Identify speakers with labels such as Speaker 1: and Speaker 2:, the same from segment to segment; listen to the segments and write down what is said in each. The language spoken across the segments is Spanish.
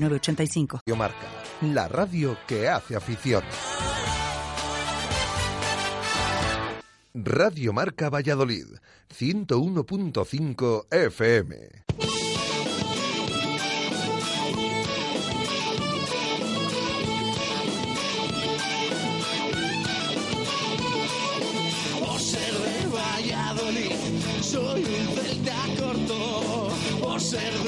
Speaker 1: Radio Marca, la radio que hace afición. Radio Marca Valladolid, 101.5 FM.
Speaker 2: Por ser de Valladolid, soy un celta corto. Por ser de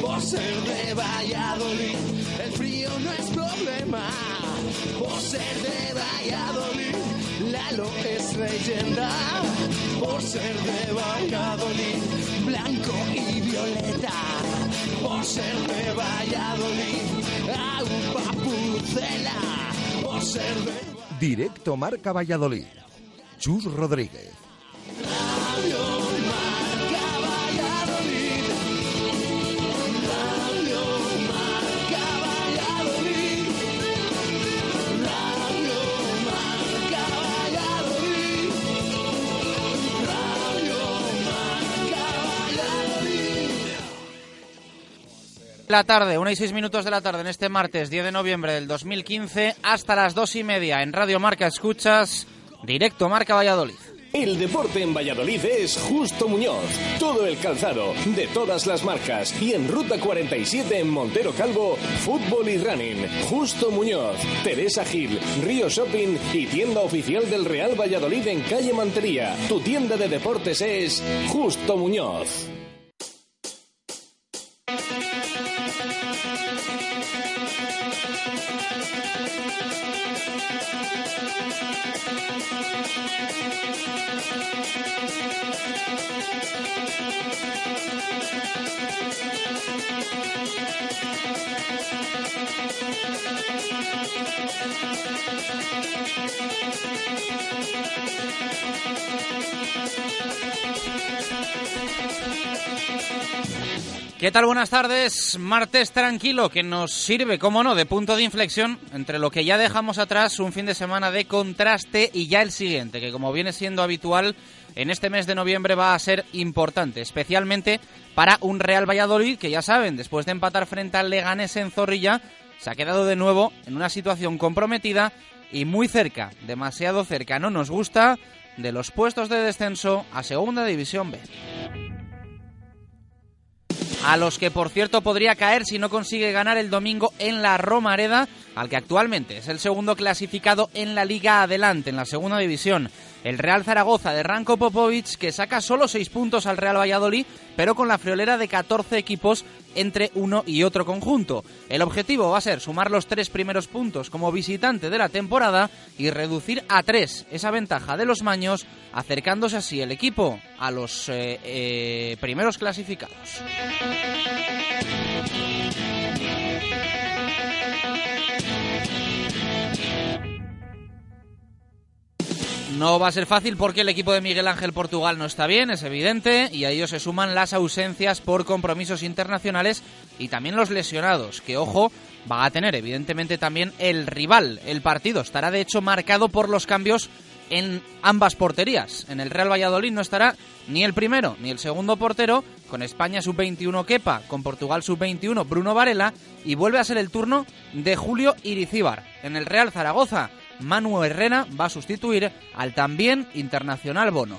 Speaker 2: Por ser de Valladolid, el frío no es problema. Por ser de Valladolid, Lalo es leyenda. Por ser de Valladolid, blanco y violeta. Por ser de Valladolid, agua pucela. Por ser de
Speaker 1: Directo Marca Valladolid. Chus Rodríguez.
Speaker 3: La tarde, una y seis minutos de la tarde en este martes 10 de noviembre del 2015 hasta las dos y media en Radio Marca Escuchas, directo Marca Valladolid.
Speaker 4: El deporte en Valladolid es Justo Muñoz. Todo el calzado, de todas las marcas. Y en Ruta 47 en Montero Calvo, fútbol y running. Justo Muñoz, Teresa Gil, Río Shopping y tienda oficial del Real Valladolid en calle Mantería. Tu tienda de deportes es Justo Muñoz.
Speaker 3: ¿Qué tal? Buenas tardes. Martes tranquilo que nos sirve, como no, de punto de inflexión entre lo que ya dejamos atrás, un fin de semana de contraste y ya el siguiente, que como viene siendo habitual en este mes de noviembre va a ser importante, especialmente para un Real Valladolid que ya saben, después de empatar frente al Leganés en Zorrilla, se ha quedado de nuevo en una situación comprometida y muy cerca, demasiado cerca, no nos gusta, de los puestos de descenso a Segunda División B a los que por cierto podría caer si no consigue ganar el domingo en la Romareda, al que actualmente es el segundo clasificado en la Liga Adelante, en la segunda división. El Real Zaragoza de Ranko Popovic, que saca solo 6 puntos al Real Valladolid, pero con la friolera de 14 equipos entre uno y otro conjunto. El objetivo va a ser sumar los tres primeros puntos como visitante de la temporada y reducir a 3 esa ventaja de los maños, acercándose así el equipo a los eh, eh, primeros clasificados. No va a ser fácil porque el equipo de Miguel Ángel Portugal no está bien, es evidente, y a ello se suman las ausencias por compromisos internacionales y también los lesionados, que ojo, va a tener evidentemente también el rival. El partido estará de hecho marcado por los cambios en ambas porterías. En el Real Valladolid no estará ni el primero ni el segundo portero, con España sub-21 Kepa, con Portugal sub-21 Bruno Varela, y vuelve a ser el turno de Julio Iricíbar. En el Real Zaragoza, Manu Herrera va a sustituir al también internacional Bono.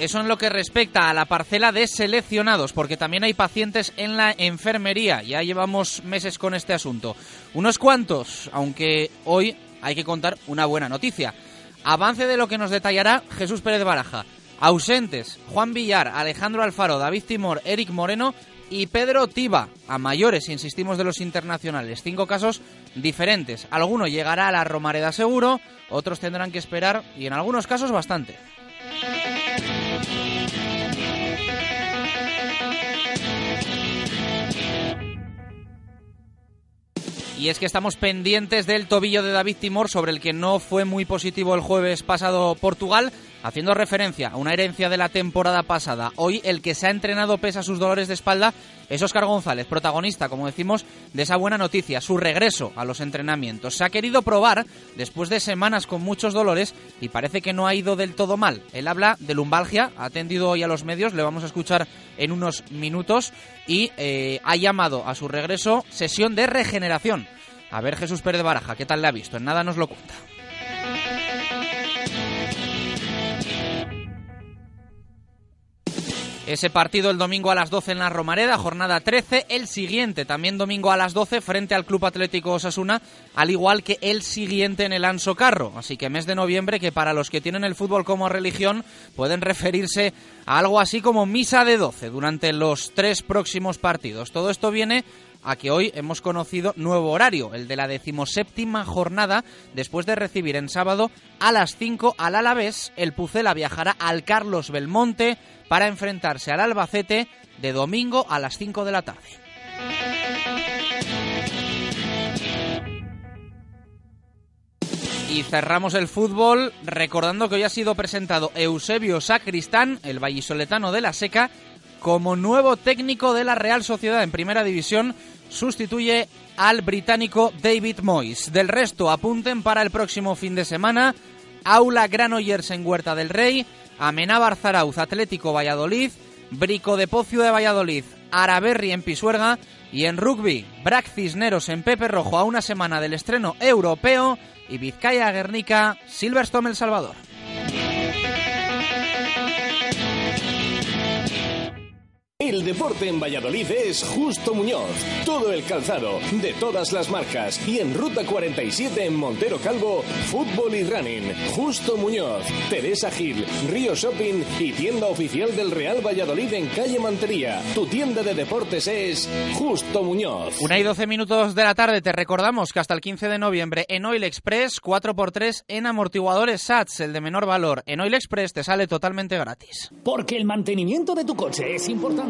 Speaker 3: Eso en lo que respecta a la parcela de seleccionados, porque también hay pacientes en la enfermería. Ya llevamos meses con este asunto. Unos cuantos, aunque hoy hay que contar una buena noticia. Avance de lo que nos detallará Jesús Pérez Baraja. Ausentes, Juan Villar, Alejandro Alfaro, David Timor, Eric Moreno y Pedro Tiba. A mayores, insistimos, de los internacionales. Cinco casos diferentes. Alguno llegará a la Romareda seguro, otros tendrán que esperar y en algunos casos bastante. Y es que estamos pendientes del tobillo de David Timor, sobre el que no fue muy positivo el jueves pasado Portugal, haciendo referencia a una herencia de la temporada pasada. Hoy el que se ha entrenado pese a sus dolores de espalda es Óscar González, protagonista, como decimos, de esa buena noticia, su regreso a los entrenamientos. Se ha querido probar después de semanas con muchos dolores y parece que no ha ido del todo mal. Él habla de lumbalgia, ha atendido hoy a los medios, le vamos a escuchar en unos minutos y eh, ha llamado a su regreso sesión de regeneración. A ver Jesús Pérez Baraja, ¿qué tal le ha visto? En nada nos lo cuenta. Ese partido el domingo a las 12 en la Romareda, jornada 13. El siguiente también domingo a las 12 frente al Club Atlético Osasuna, al igual que el siguiente en el Anso Carro. Así que mes de noviembre que para los que tienen el fútbol como religión pueden referirse a algo así como misa de 12 durante los tres próximos partidos. Todo esto viene a que hoy hemos conocido nuevo horario, el de la decimoséptima jornada, después de recibir en sábado a las 5 al Alavés, el Pucela viajará al Carlos Belmonte para enfrentarse al Albacete de domingo a las 5 de la tarde. Y cerramos el fútbol recordando que hoy ha sido presentado Eusebio Sacristán, el vallisoletano de la Seca, como nuevo técnico de la Real Sociedad en Primera División. Sustituye al británico David Moyes. Del resto, apunten para el próximo fin de semana. Aula Granollers en Huerta del Rey, Amenábar Zarauz Atlético Valladolid, Brico de Pocio de Valladolid, Araberri en Pisuerga y en rugby, Brac Cisneros en Pepe Rojo a una semana del estreno europeo y Vizcaya Guernica, Silverstone El Salvador.
Speaker 4: El deporte en Valladolid es Justo Muñoz. Todo el calzado, de todas las marcas. Y en Ruta 47 en Montero Calvo, fútbol y running. Justo Muñoz, Teresa Gil, Río Shopping y tienda oficial del Real Valladolid en calle Mantería. Tu tienda de deportes es Justo Muñoz.
Speaker 3: Una y 12 minutos de la tarde. Te recordamos que hasta el 15 de noviembre en Oil Express, 4x3 en amortiguadores SATS, el de menor valor. En Oil Express te sale totalmente gratis.
Speaker 5: Porque el mantenimiento de tu coche es importante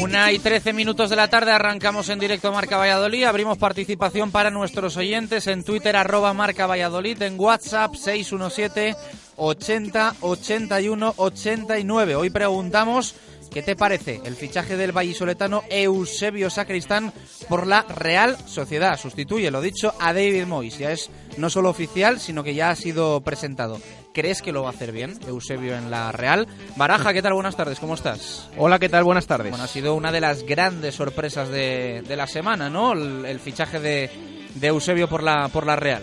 Speaker 3: Una y trece minutos de la tarde arrancamos en directo Marca Valladolid. Abrimos participación para nuestros oyentes en Twitter arroba Marca Valladolid, en WhatsApp 617 80 81 89. Hoy preguntamos ¿Qué te parece el fichaje del vallisoletano Eusebio Sacristán por la Real Sociedad? Sustituye, lo dicho, a David Moyes. Ya es no solo oficial, sino que ya ha sido presentado. ¿Crees que lo va a hacer bien Eusebio en la Real? Baraja, ¿qué tal? Buenas tardes, ¿cómo estás?
Speaker 6: Hola, ¿qué tal? Buenas tardes.
Speaker 3: Bueno, ha sido una de las grandes sorpresas de, la semana, ¿no? El, fichaje de, de, Eusebio por la, por la Real.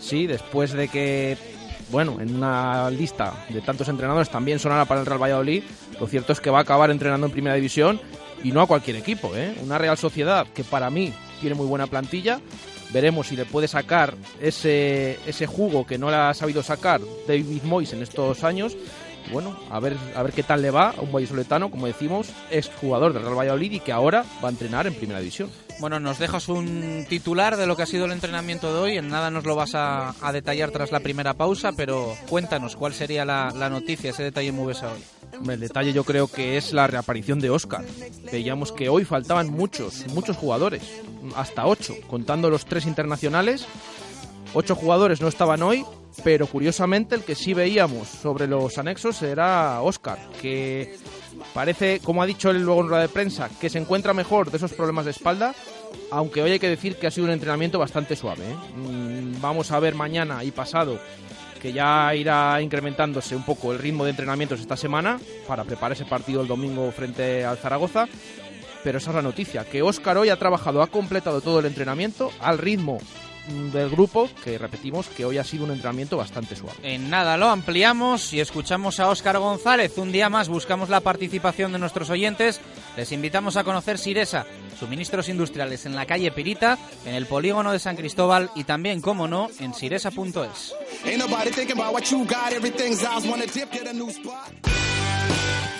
Speaker 6: Sí, después de que, bueno, en una lista de tantos entrenadores también sonara para el Real Valladolid, lo cierto es que va a acabar entrenando en Primera División y no a cualquier equipo, ¿eh? Una Real Sociedad que para mí tiene muy buena plantilla, Veremos si le puede sacar ese, ese jugo que no le ha sabido sacar David Moyes en estos años. bueno, a ver, a ver qué tal le va a un vallisoletano, como decimos, es jugador del Real Valladolid y que ahora va a entrenar en Primera División.
Speaker 3: Bueno, nos dejas un titular de lo que ha sido el entrenamiento de hoy. En nada nos lo vas a, detallar tras la primera pausa, pero cuéntanos cuál sería la, noticia, ese detalle muy hoy.
Speaker 6: El detalle yo creo que es la reaparición de Oscar. Veíamos que hoy faltaban muchos, muchos jugadores, hasta ocho, contando los tres internacionales. Ocho jugadores no estaban hoy, pero curiosamente el que sí veíamos sobre los anexos era Oscar, que parece, como ha dicho él luego en rueda de prensa, que se encuentra mejor de esos problemas de espalda, aunque hoy hay que decir que ha sido un entrenamiento bastante suave. ¿eh? Mm, vamos a ver mañana y pasado que ya irá incrementándose un poco el ritmo de entrenamientos esta semana para preparar ese partido el domingo frente al Zaragoza. Pero esa es la noticia, que Óscar hoy ha trabajado, ha completado todo el entrenamiento al ritmo del grupo, que repetimos que hoy ha sido un entrenamiento bastante suave.
Speaker 3: En nada lo ampliamos y escuchamos a Óscar González. Un día más buscamos la participación de nuestros oyentes. Les invitamos a conocer Siresa, suministros industriales en la calle Pirita, en el polígono de San Cristóbal y también, como no, en siresa.es.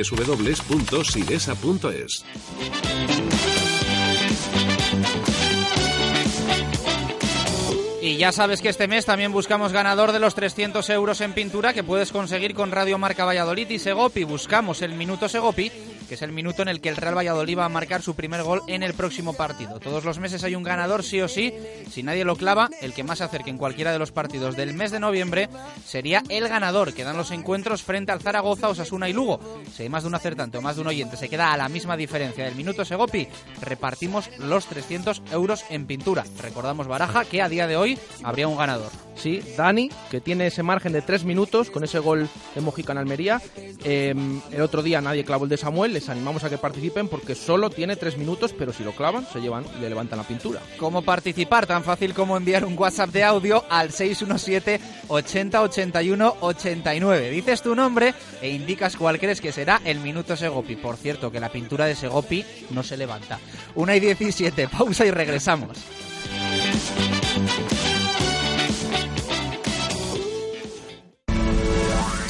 Speaker 7: www.sidesa.es.
Speaker 3: Y ya sabes que este mes también buscamos ganador de los 300 euros en pintura que puedes conseguir con Radio Marca Valladolid y Segopi. Buscamos el minuto Segopi, que es el minuto en el que el Real Valladolid va a marcar su primer gol en el próximo partido. Todos los meses hay un ganador, sí o sí. Si nadie lo clava, el que más se acerque en cualquiera de los partidos del mes de noviembre sería el ganador, que dan los encuentros frente al Zaragoza, Osasuna y Lugo. Si hay más de un acertante o más de un oyente, se queda a la misma diferencia del minuto Segopi, repartimos los 300 euros en pintura. Recordamos Baraja que a día de hoy habría un ganador.
Speaker 6: Sí, Dani, que tiene ese margen de tres minutos con ese gol de Mojica en Almería. Eh, el otro día nadie clavó el de Samuel, les animamos a que participen porque solo tiene tres minutos, pero si lo clavan, se llevan y le levantan la pintura.
Speaker 3: ¿Cómo participar? Tan fácil como enviar un WhatsApp de audio al 617 80 81 89. Dices tu nombre e indicas cuál crees que será el minuto Segopi. Por cierto, que la pintura de Segopi no se levanta. 1 y 17, pausa y regresamos.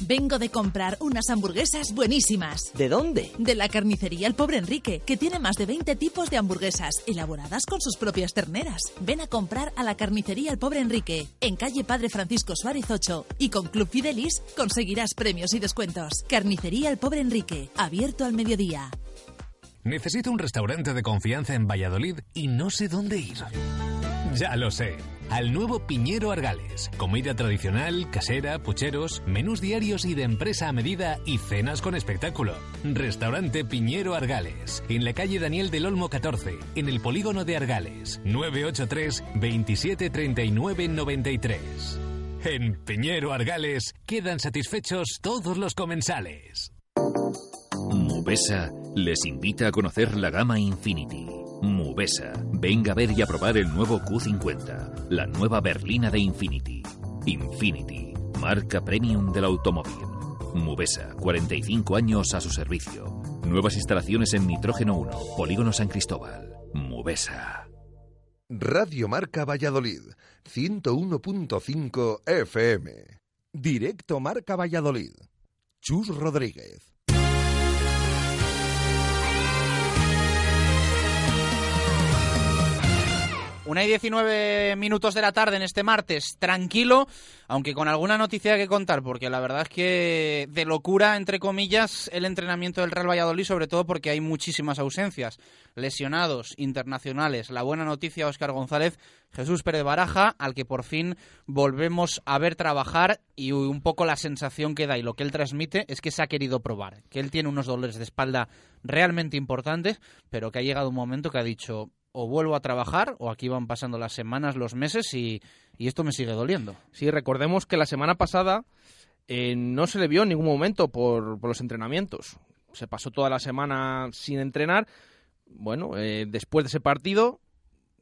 Speaker 8: Vengo de comprar unas hamburguesas buenísimas.
Speaker 9: ¿De dónde?
Speaker 8: De la carnicería El Pobre Enrique, que tiene más de 20 tipos de hamburguesas, elaboradas con sus propias terneras. Ven a comprar a la carnicería El Pobre Enrique, en calle Padre Francisco Suárez 8, y con Club Fidelis conseguirás premios y descuentos. Carnicería El Pobre Enrique, abierto al mediodía.
Speaker 10: Necesito un restaurante de confianza en Valladolid y no sé dónde ir. Ya lo sé al nuevo Piñero Argales. Comida tradicional, casera, pucheros, menús diarios y de empresa a medida y cenas con espectáculo. Restaurante Piñero Argales, en la calle Daniel del Olmo 14, en el polígono de Argales. 983 27 39 93. En Piñero Argales quedan satisfechos todos los comensales.
Speaker 11: Mubesa les invita a conocer la gama Infinity. Mubesa, venga a ver y a probar el nuevo Q50, la nueva berlina de Infinity. Infinity, marca premium del automóvil. Mubesa, 45 años a su servicio. Nuevas instalaciones en Nitrógeno 1, Polígono San Cristóbal. Mubesa.
Speaker 1: Radio Marca Valladolid, 101.5 FM. Directo Marca Valladolid. Chus Rodríguez.
Speaker 3: Una y 19 minutos de la tarde en este martes, tranquilo, aunque con alguna noticia que contar, porque la verdad es que de locura, entre comillas, el entrenamiento del Real Valladolid, sobre todo porque hay muchísimas ausencias, lesionados, internacionales. La buena noticia, Óscar González, Jesús Pérez Baraja, al que por fin volvemos a ver trabajar y un poco la sensación que da y lo que él transmite es que se ha querido probar, que él tiene unos dolores de espalda realmente importantes, pero que ha llegado un momento que ha dicho, o vuelvo a trabajar o aquí van pasando las semanas, los meses y, esto me sigue doliendo.
Speaker 6: Sí, recordemos que la semana pasada eh, no se le vio en ningún momento por, los entrenamientos. Se pasó toda la semana sin entrenar. Bueno, eh, después de ese partido,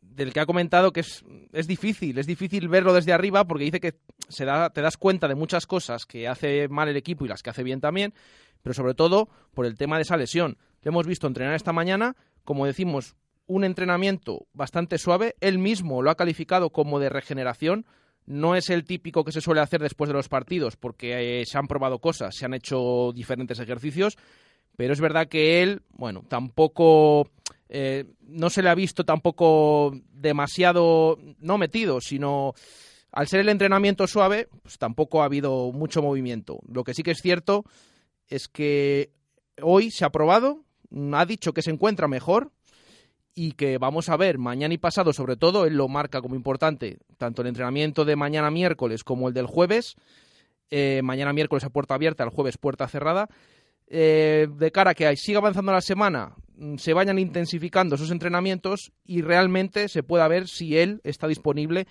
Speaker 6: del que ha comentado que es, es difícil, es difícil verlo desde arriba porque dice que se da, te das cuenta de muchas cosas que hace mal el equipo y las que hace bien también, pero sobre todo por el tema de esa lesión. Le hemos visto entrenar esta mañana, como decimos, un entrenamiento bastante suave. Él mismo lo ha calificado como de regeneración. No es el típico que se suele hacer después de los partidos, porque eh, se han probado cosas, se han hecho diferentes ejercicios, pero es verdad que él, bueno, tampoco eh, no se le ha visto tampoco demasiado, no metido, sino al ser el entrenamiento suave, pues tampoco ha habido mucho movimiento. Lo que sí que es cierto es que hoy se ha probado, ha dicho que se encuentra mejor, y que vamos a ver mañana y pasado, sobre todo, él lo marca como importante, tanto el entrenamiento de mañana miércoles como el del jueves, eh, mañana miércoles a puerta abierta, el jueves puerta cerrada, eh, de cara a que siga avanzando la semana, mm, se vayan intensificando esos entrenamientos y realmente se pueda ver si él está disponible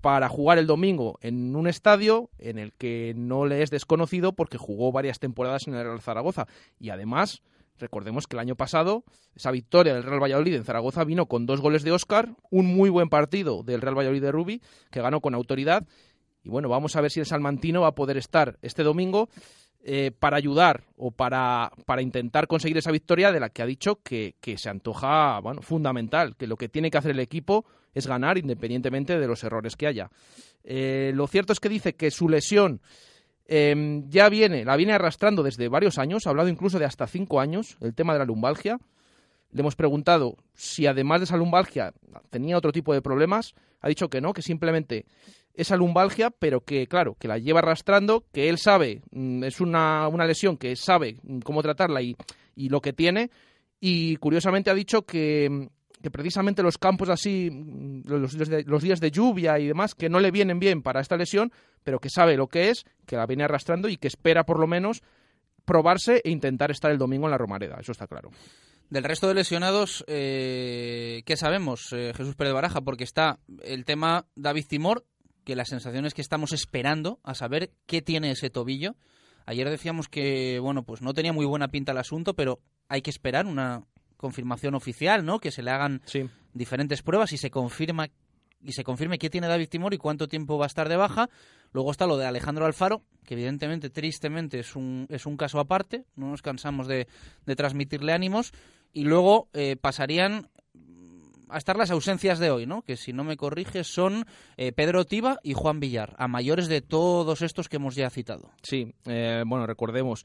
Speaker 6: para jugar el domingo en un estadio en el que no le es desconocido porque jugó varias temporadas en el Real Zaragoza. Y además Recordemos que el año pasado esa victoria del Real Valladolid en Zaragoza vino con dos goles de Oscar, un muy buen partido del Real Valladolid de Rubi, que ganó con autoridad. Y bueno, vamos a ver si el salmantino va a poder estar este domingo eh, para ayudar o para, para, intentar conseguir esa victoria de la que ha dicho que, se antoja bueno, fundamental, que lo que tiene que hacer el equipo es ganar independientemente de los errores que haya. Eh, lo cierto es que dice que su lesión Em, ya viene, la viene arrastrando desde varios años, ha hablado incluso de hasta cinco años, el tema de la lumbalgia. Le hemos preguntado si además de esa lumbalgia tenía otro tipo de problemas. Ha dicho que no, que simplemente esa lumbalgia, pero que, claro, que la lleva arrastrando, que él sabe, mm, es una, una lesión que sabe cómo tratarla y, y lo que tiene. Y curiosamente ha dicho que, que precisamente los campos así, mm, los, los, días de lluvia y demás, que no le vienen bien para esta lesión, pero que sabe lo que es, que la viene arrastrando y que espera por lo menos probarse e intentar estar el domingo en la Romareda, eso está claro.
Speaker 3: Del resto de lesionados, eh, ¿qué sabemos, eh, Jesús Pérez Baraja? Porque está el tema David Timor, que la sensación es que estamos esperando a saber qué tiene ese tobillo. Ayer decíamos que, bueno, pues no tenía muy buena pinta el asunto, pero hay que esperar una, confirmación oficial, ¿no? Que se le hagan diferentes pruebas y se confirma y se confirme qué tiene David Timor y cuánto tiempo va a estar de baja. Luego está lo de Alejandro Alfaro, que evidentemente, tristemente, es un, es un caso aparte. No nos cansamos de, transmitirle ánimos. Y luego eh, pasarían a estar las ausencias de hoy, ¿no? Que si no me corrige son eh, Pedro Tiba y Juan Villar, a mayores de todos estos que hemos ya citado.
Speaker 6: Sí, eh, bueno, recordemos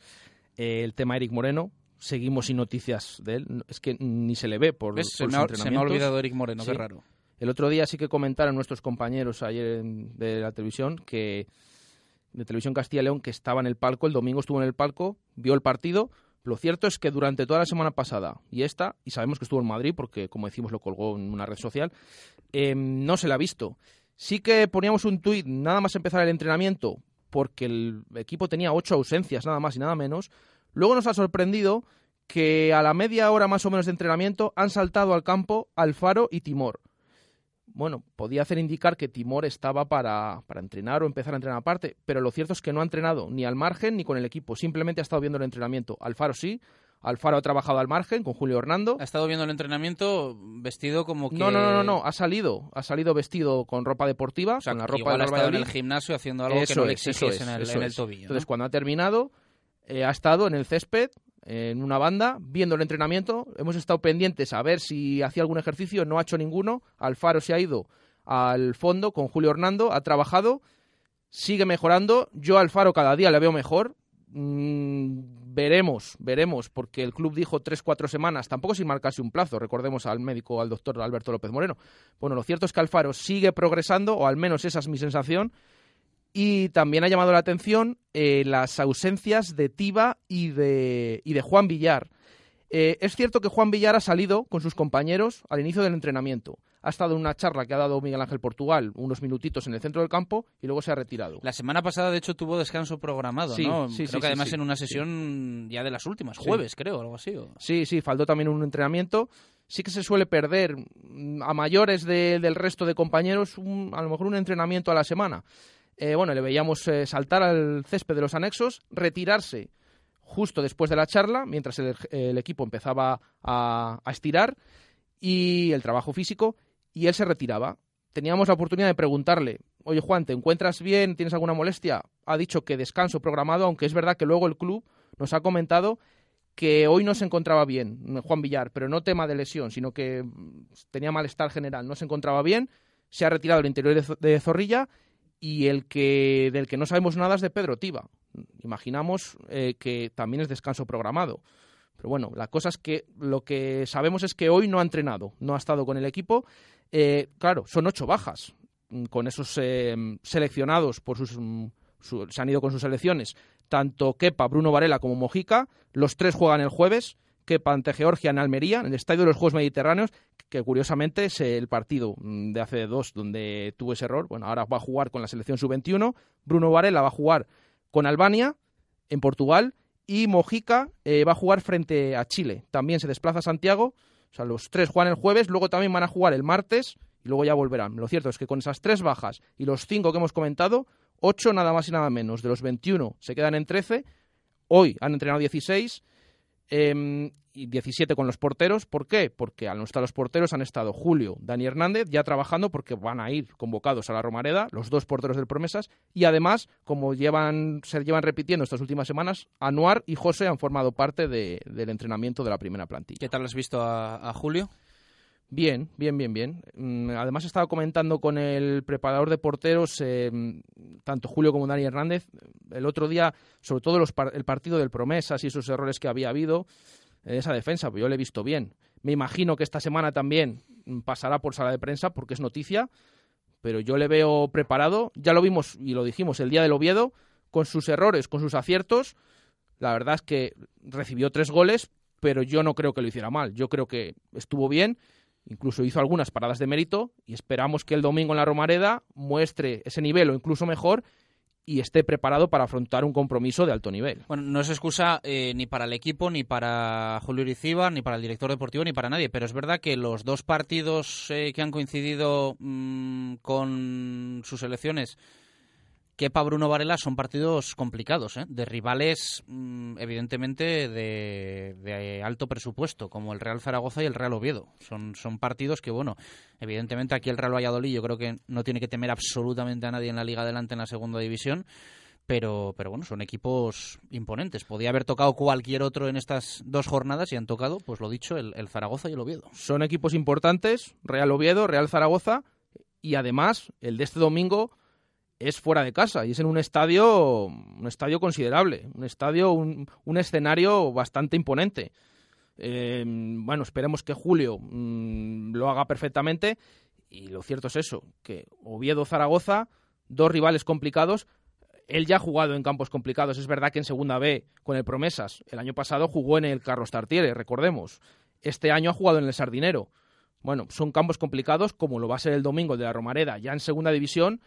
Speaker 6: el tema Eric Moreno, seguimos sin noticias de él. Es que ni se le ve por,
Speaker 3: se, me ha, olvidado Eric Moreno, qué raro.
Speaker 6: El otro día sí que comentaron nuestros compañeros ayer de la televisión que de Televisión Castilla León que estaba en el palco, el domingo estuvo en el palco, vio el partido. Lo cierto es que durante toda la semana pasada y esta, y sabemos que estuvo en Madrid porque, como decimos, lo colgó en una red social, em, no se la ha visto. Sí que poníamos un tuit nada más empezar el entrenamiento, porque el equipo tenía ocho ausencias, nada más y nada menos, Luego nos ha sorprendido que a la media hora más o menos de entrenamiento han saltado al campo Alfaro y Timor. Bueno, podía hacer indicar que Timor estaba para, para, entrenar o empezar a entrenar aparte, pero lo cierto es que no ha entrenado ni al margen ni con el equipo, simplemente ha estado viendo el entrenamiento. Alfaro sí, Alfaro ha trabajado al margen con Julio Hernando.
Speaker 3: Ha estado viendo el entrenamiento vestido como que...
Speaker 6: No, no, no, no, ha salido, ha salido vestido con ropa deportiva, con la ropa
Speaker 3: igual ha estado en el gimnasio haciendo algo que no le exigiese en, el, tobillo.
Speaker 6: Entonces, cuando ha terminado, eh, ha estado en el césped, en una banda, viendo el entrenamiento. Hemos estado pendientes a ver si hacía algún ejercicio, no ha hecho ninguno. Alfaro se ha ido al fondo con Julio Hernando, ha trabajado, sigue mejorando. Yo Alfaro cada día le veo mejor. mm, veremos, veremos, porque el club dijo tres, cuatro semanas, tampoco sin marcarse un plazo, recordemos al médico, al doctor Alberto López Moreno. Bueno, lo cierto es que Alfaro sigue progresando, o al menos esa es mi sensación, y también ha llamado la atención eh, las ausencias de Tiba y de, y de Juan Villar. Eh, es cierto que Juan Villar ha salido con sus compañeros al inicio del entrenamiento. Ha estado en una charla que ha dado Miguel Ángel Portugal, unos minutitos en el centro del campo, y luego se ha retirado.
Speaker 3: La semana pasada, de hecho, tuvo descanso programado,
Speaker 6: Sí,
Speaker 3: ¿no?
Speaker 6: sí,
Speaker 3: creo
Speaker 6: sí,
Speaker 3: que además en una sesión ya de las últimas, jueves, creo, algo así. o-
Speaker 6: Sí, sí, faltó también un entrenamiento. Sí que se suele perder mm, a mayores de- del resto de compañeros un- a lo mejor un entrenamiento a la semana. Eh, bueno, le veíamos eh, saltar al césped de los anexos, retirarse justo después de la charla, mientras el, el equipo empezaba a, a estirar y el trabajo físico, y él se retiraba. Teníamos la oportunidad de preguntarle, oye Juan, ¿te encuentras bien? ¿Tienes alguna molestia? Ha dicho que descanso programado, aunque es verdad que luego el club nos ha comentado que hoy no se encontraba bien, Juan Villar, pero no tema de lesión, sino que mm, tenía malestar general, no se encontraba bien, se ha retirado al interior de Zorrilla y el que del que no sabemos nada es de Pedro Tiba. Imaginamos eh, que también es descanso programado. Pero bueno, la cosa es que lo que sabemos es que hoy no ha entrenado, no ha estado con el equipo. Eh, claro, son ocho bajas mm, con esos eh, seleccionados por sus, mm, su- se han ido con sus selecciones. Tanto Kepa, Bruno Varela como Mojica, los tres juegan el jueves. Kepa ante Georgia en Almería, en el Estadio de los Juegos Mediterráneos, que curiosamente es el partido mm, de hace dos donde tuvo ese error. Bueno, ahora va a jugar con la selección sub-21. Bruno Varela va a jugar con Albania en Portugal y Mojica eh, va a jugar frente a Chile. También se desplaza a Santiago. O sea, los tres juegan el jueves, luego también van a jugar el martes y luego ya volverán. Lo cierto es que con esas tres bajas y los cinco que hemos comentado, ocho nada más y nada menos. De los 21 se quedan en 13. Hoy han entrenado 16 eh, y 17 con los porteros. ¿Por qué? Porque al no estar los porteros han estado Julio, Dani Hernández ya trabajando porque van a ir convocados a la Romareda, los dos porteros del Promesas, y además, como llevan, se llevan repitiendo estas últimas semanas, Anuar y José han formado parte de- del entrenamiento de la primera plantilla.
Speaker 3: ¿Qué tal has visto a Julio?
Speaker 6: Bien, bien, bien, bien. Mm, Además estaba comentando con el preparador de porteros, eh, tanto Julio como Dani Hernández, el otro día, sobre todo los par- el partido del Promesas y esos errores que había habido en esa defensa, pues yo le he visto bien. Me imagino que esta semana también pasará por sala de prensa porque es noticia, pero yo le veo preparado. Ya lo vimos y lo dijimos el día del Oviedo, con sus errores, con sus aciertos. La verdad es que recibió tres goles, pero yo no creo que lo hiciera mal. Yo creo que estuvo bien, incluso hizo algunas paradas de mérito y esperamos que el domingo en la Romareda muestre ese nivel o incluso mejor y esté preparado para afrontar un compromiso de alto nivel.
Speaker 3: Bueno, no es excusa eh, ni para el equipo, ni para Julio Irizíbar, ni para el director deportivo, ni para nadie. Pero es verdad que los dos partidos eh, que han coincidido mm, con sus elecciones, Kepa Bruno Varela, son partidos complicados, ¿eh? de rivales mm, evidentemente de, alto presupuesto, como el Real Zaragoza y el Real Oviedo. Son, son partidos que, bueno, evidentemente aquí el Real Valladolid yo creo que no tiene que temer absolutamente a nadie en la Liga Adelante en la segunda división pero, pero bueno, son equipos imponentes. Podía haber tocado cualquier otro en estas dos jornadas y han tocado, pues lo dicho, el Zaragoza y el Oviedo.
Speaker 6: Son equipos importantes, Real Oviedo, Real Zaragoza, y además el de este domingo es fuera de casa y es en un estadio, un estadio considerable, un estadio, un, un escenario bastante imponente. Eh, bueno, esperemos que Julio mm, lo haga perfectamente y lo cierto es eso, que Oviedo-Zaragoza, dos rivales complicados, él ya ha jugado en campos complicados. Es verdad que en Segunda B con el Promesas. El año pasado jugó en el Carlos Tartiere, recordemos. Este año ha jugado en el Sardinero. Bueno, son campos complicados, como lo va a ser el domingo de la Romareda, ya en Segunda División.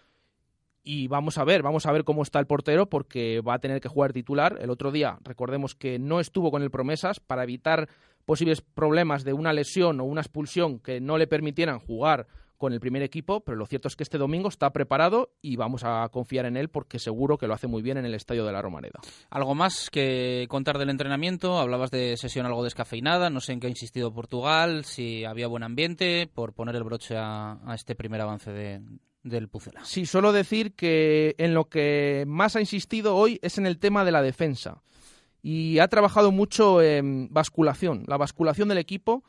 Speaker 6: Y vamos a ver, vamos a ver cómo está el portero, porque va a tener que jugar titular. El otro día, recordemos que no estuvo con el Promesas para evitar posibles problemas de una lesión o una expulsión que no le permitieran jugar con el primer equipo, pero lo cierto es que este domingo está preparado y vamos a confiar en él porque seguro que lo hace muy bien en el estadio de la Romareda.
Speaker 3: Algo más que contar del entrenamiento, hablabas de sesión algo descafeinada, no sé en qué ha insistido Portugal, si había buen ambiente, por poner el broche a, a este primer avance de, del Pucela.
Speaker 6: Sí, solo decir que en lo que más ha insistido hoy es en el tema de la defensa y ha trabajado mucho en basculación, la basculación del equipo,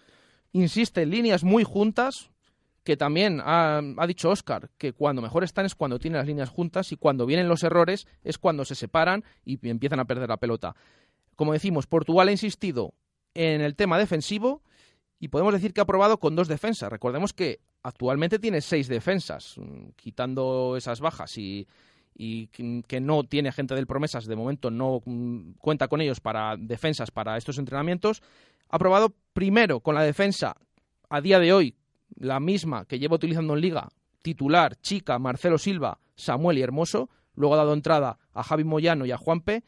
Speaker 6: insiste en líneas muy juntas, que también ha, ha dicho Oscar que cuando mejor están es cuando tienen las líneas juntas y cuando vienen los errores es cuando se separan y empiezan a perder la pelota. Como decimos, Portugal ha insistido en el tema defensivo y podemos decir que ha probado con dos defensas. Recordemos que actualmente tiene seis defensas, mm, quitando esas bajas y, que no tiene gente del promesas, de momento no mm, cuenta con ellos para defensas para estos entrenamientos. Ha probado primero con la defensa a día de hoy la misma que lleva utilizando en liga, titular, Chica, Marcelo Silva, Samuel y Hermoso. Luego ha dado entrada a Javi Moyano y a Juanpe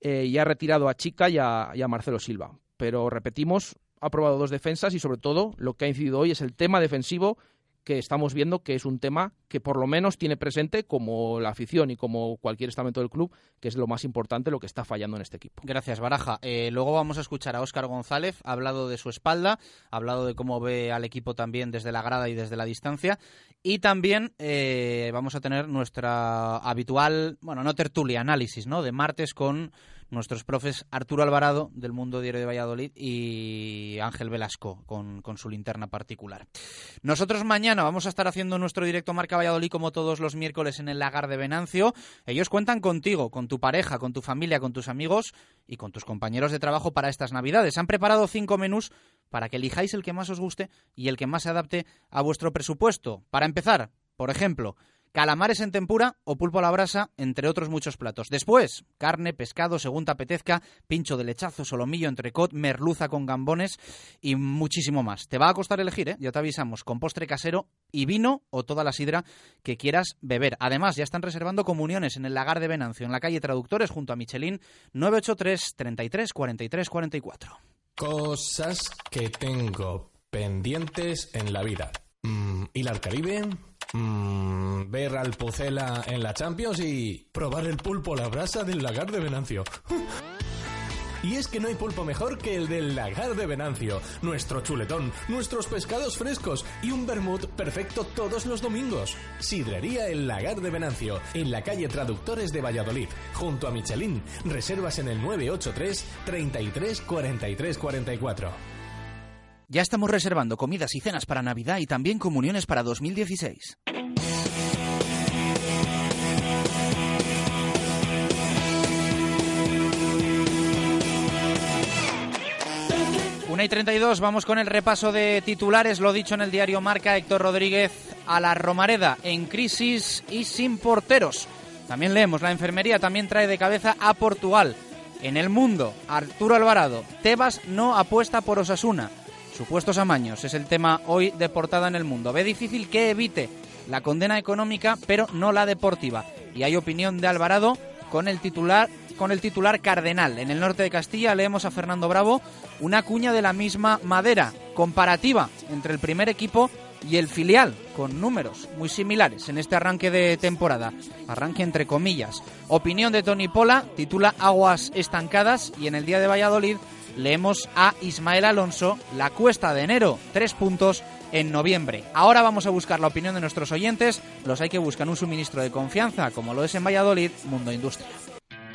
Speaker 6: eh, y ha retirado a Chica y a Marcelo Silva. Pero repetimos, ha probado dos defensas y sobre todo lo que ha incidido hoy es el tema defensivo que estamos viendo que es un tema que por lo menos tiene presente como la afición y como cualquier estamento del club, que es lo más importante, lo que está fallando en este equipo.
Speaker 3: Gracias, Baraja. Eh, luego vamos a escuchar a Óscar González, ha hablado de su espalda, ha hablado de cómo ve al equipo también desde la grada y desde la distancia. Y también eh, vamos a tener nuestra habitual, bueno, no tertulia, análisis, ¿no? De martes con nuestros profes Arturo Alvarado del Mundo Diario de Valladolid y Ángel Velasco con, con, su linterna particular. Nosotros mañana vamos a estar haciendo nuestro directo Marca Valladolid como todos los miércoles en el lagar de Venancio. Ellos cuentan contigo, con tu pareja, con tu familia, con tus amigos y con tus compañeros de trabajo para estas Navidades. Han preparado cinco menús para que elijáis el que más os guste y el que más se adapte a vuestro presupuesto. Para empezar, por ejemplo, calamares en tempura o pulpo a la brasa, entre otros muchos platos. Después, carne, pescado, según te apetezca, pincho de lechazo, solomillo, entrecot, merluza con gambones y muchísimo más. Te va a costar elegir, ¿eh? ya te avisamos, con postre casero y vino o toda la sidra que quieras beber. Además, ya están reservando comuniones en el lagar de Venancio, en la calle Traductores, junto a Michelin, 983 33 43 44.
Speaker 10: Cosas que tengo pendientes en la vida. Mm, ¿Ir al Caribe? Mm, ver al Pucela en la Champions y probar el pulpo a la brasa del lagar de Venancio. Y es que no hay pulpo mejor que el del lagar de Venancio, nuestro chuletón, nuestros pescados frescos y un vermut perfecto todos los domingos. Sidrería El Lagar de Venancio, en la calle Traductores de Valladolid, junto a Michelin. Reservas en el 983 33 43 44.
Speaker 3: Ya estamos reservando comidas y cenas para Navidad y también comuniones para 2016. Una y 32, vamos con el repaso de titulares. Lo dicho en el diario Marca, Héctor Rodríguez a la Romareda en crisis y sin porteros. También leemos, la enfermería también trae de cabeza a Portugal. En el mundo, Arturo Alvarado, Tebas no apuesta por Osasuna. Supuestos amaños es el tema hoy de portada en el mundo. Ve difícil que evite la condena económica, pero no la deportiva. Y hay opinión de Alvarado con el titular con el titular Cardenal. En el norte de Castilla leemos a Fernando Bravo una cuña de la misma madera, comparativa entre el primer equipo y el filial, con números muy similares en este arranque de temporada. Arranque entre comillas. Opinión de Tony Pola, titula Aguas estancadas y en el día de Valladolid leemos a Ismael Alonso, la cuesta de enero, tres puntos en noviembre. Ahora vamos a buscar la opinión de nuestros oyentes, los hay que buscar un suministro de confianza, como lo es en Valladolid, Mundo Industria.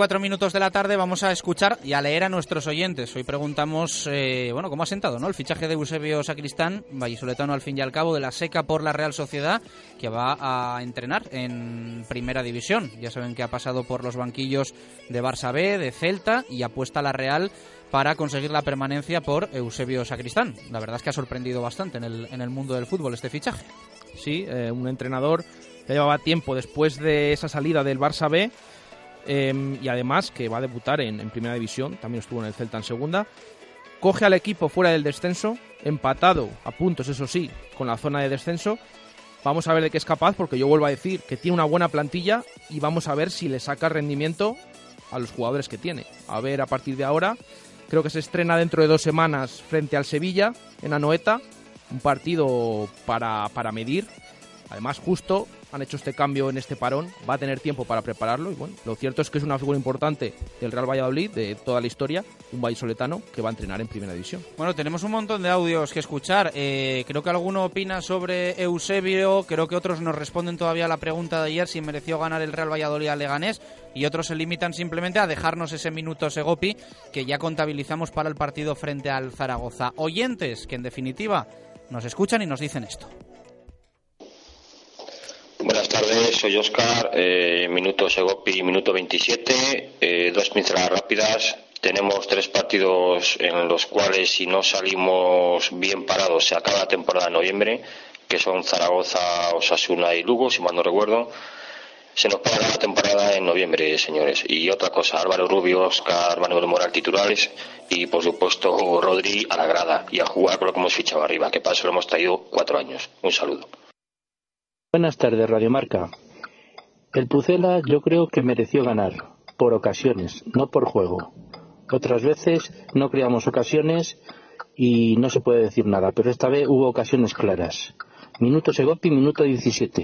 Speaker 3: Una y 34 minutos de la tarde vamos a escuchar y a leer a nuestros oyentes. Hoy preguntamos, eh, bueno, cómo ha sentado ¿no? el fichaje de Eusebio Sacristán, vallisoletano al fin y al cabo, de la seca por la Real Sociedad, que va a entrenar en Primera División. Ya saben que ha pasado por los banquillos de Barça B, de Celta y apuesta a la Real para conseguir la permanencia por Eusebio Sacristán. La verdad es que ha sorprendido bastante en el, en el mundo del fútbol este fichaje.
Speaker 6: Sí, eh, un entrenador Ya llevaba tiempo después de esa salida del Barça B em, y además que va a debutar en, en Primera División, también estuvo en el Celta en Segunda. Coge al equipo fuera del descenso, empatado a puntos, eso sí, con la zona de descenso. Vamos a ver de qué es capaz, porque yo vuelvo a decir que tiene una buena plantilla y vamos a ver si le saca rendimiento a los jugadores que tiene. A ver a partir de ahora. Creo que se estrena dentro de dos semanas frente al Sevilla en Anoeta. Un partido para, para medir. Además, justo han hecho este cambio en este parón, va a tener tiempo para prepararlo y bueno, lo cierto es que es una figura importante del Real Valladolid, de toda la historia, un vallisoletano que va a entrenar en Primera División.
Speaker 3: Bueno, tenemos un montón de audios que escuchar. Eh, creo que alguno opina sobre Eusebio, creo que otros nos responden todavía a la pregunta de ayer si mereció ganar el Real Valladolid a Leganés y otros se limitan simplemente a dejarnos ese minuto Segopi que ya contabilizamos para el partido frente al Zaragoza. Oyentes que en definitiva nos escuchan y nos dicen esto.
Speaker 12: Buenas tardes, soy Oscar, eh, minuto Segopi, minuto 27, eh, dos pinceladas rápidas. Tenemos tres partidos en los cuales si no salimos bien parados se acaba la temporada en noviembre, que son Zaragoza, Osasuna y Lugo, si mal no recuerdo. Se nos para la temporada en noviembre, señores. Y otra cosa, Álvaro Rubio, Oscar Manuel Moral titulares y por supuesto Rodri a la grada y a jugar con lo que hemos fichado arriba, que para lo hemos traído cuatro años. Un saludo.
Speaker 13: Buenas tardes, Radiomarca. El Pucela yo creo que mereció ganar, por ocasiones, no por juego. Otras veces no creamos ocasiones y no se puede decir nada, pero esta vez hubo ocasiones claras. Minuto Segopi, minuto 17.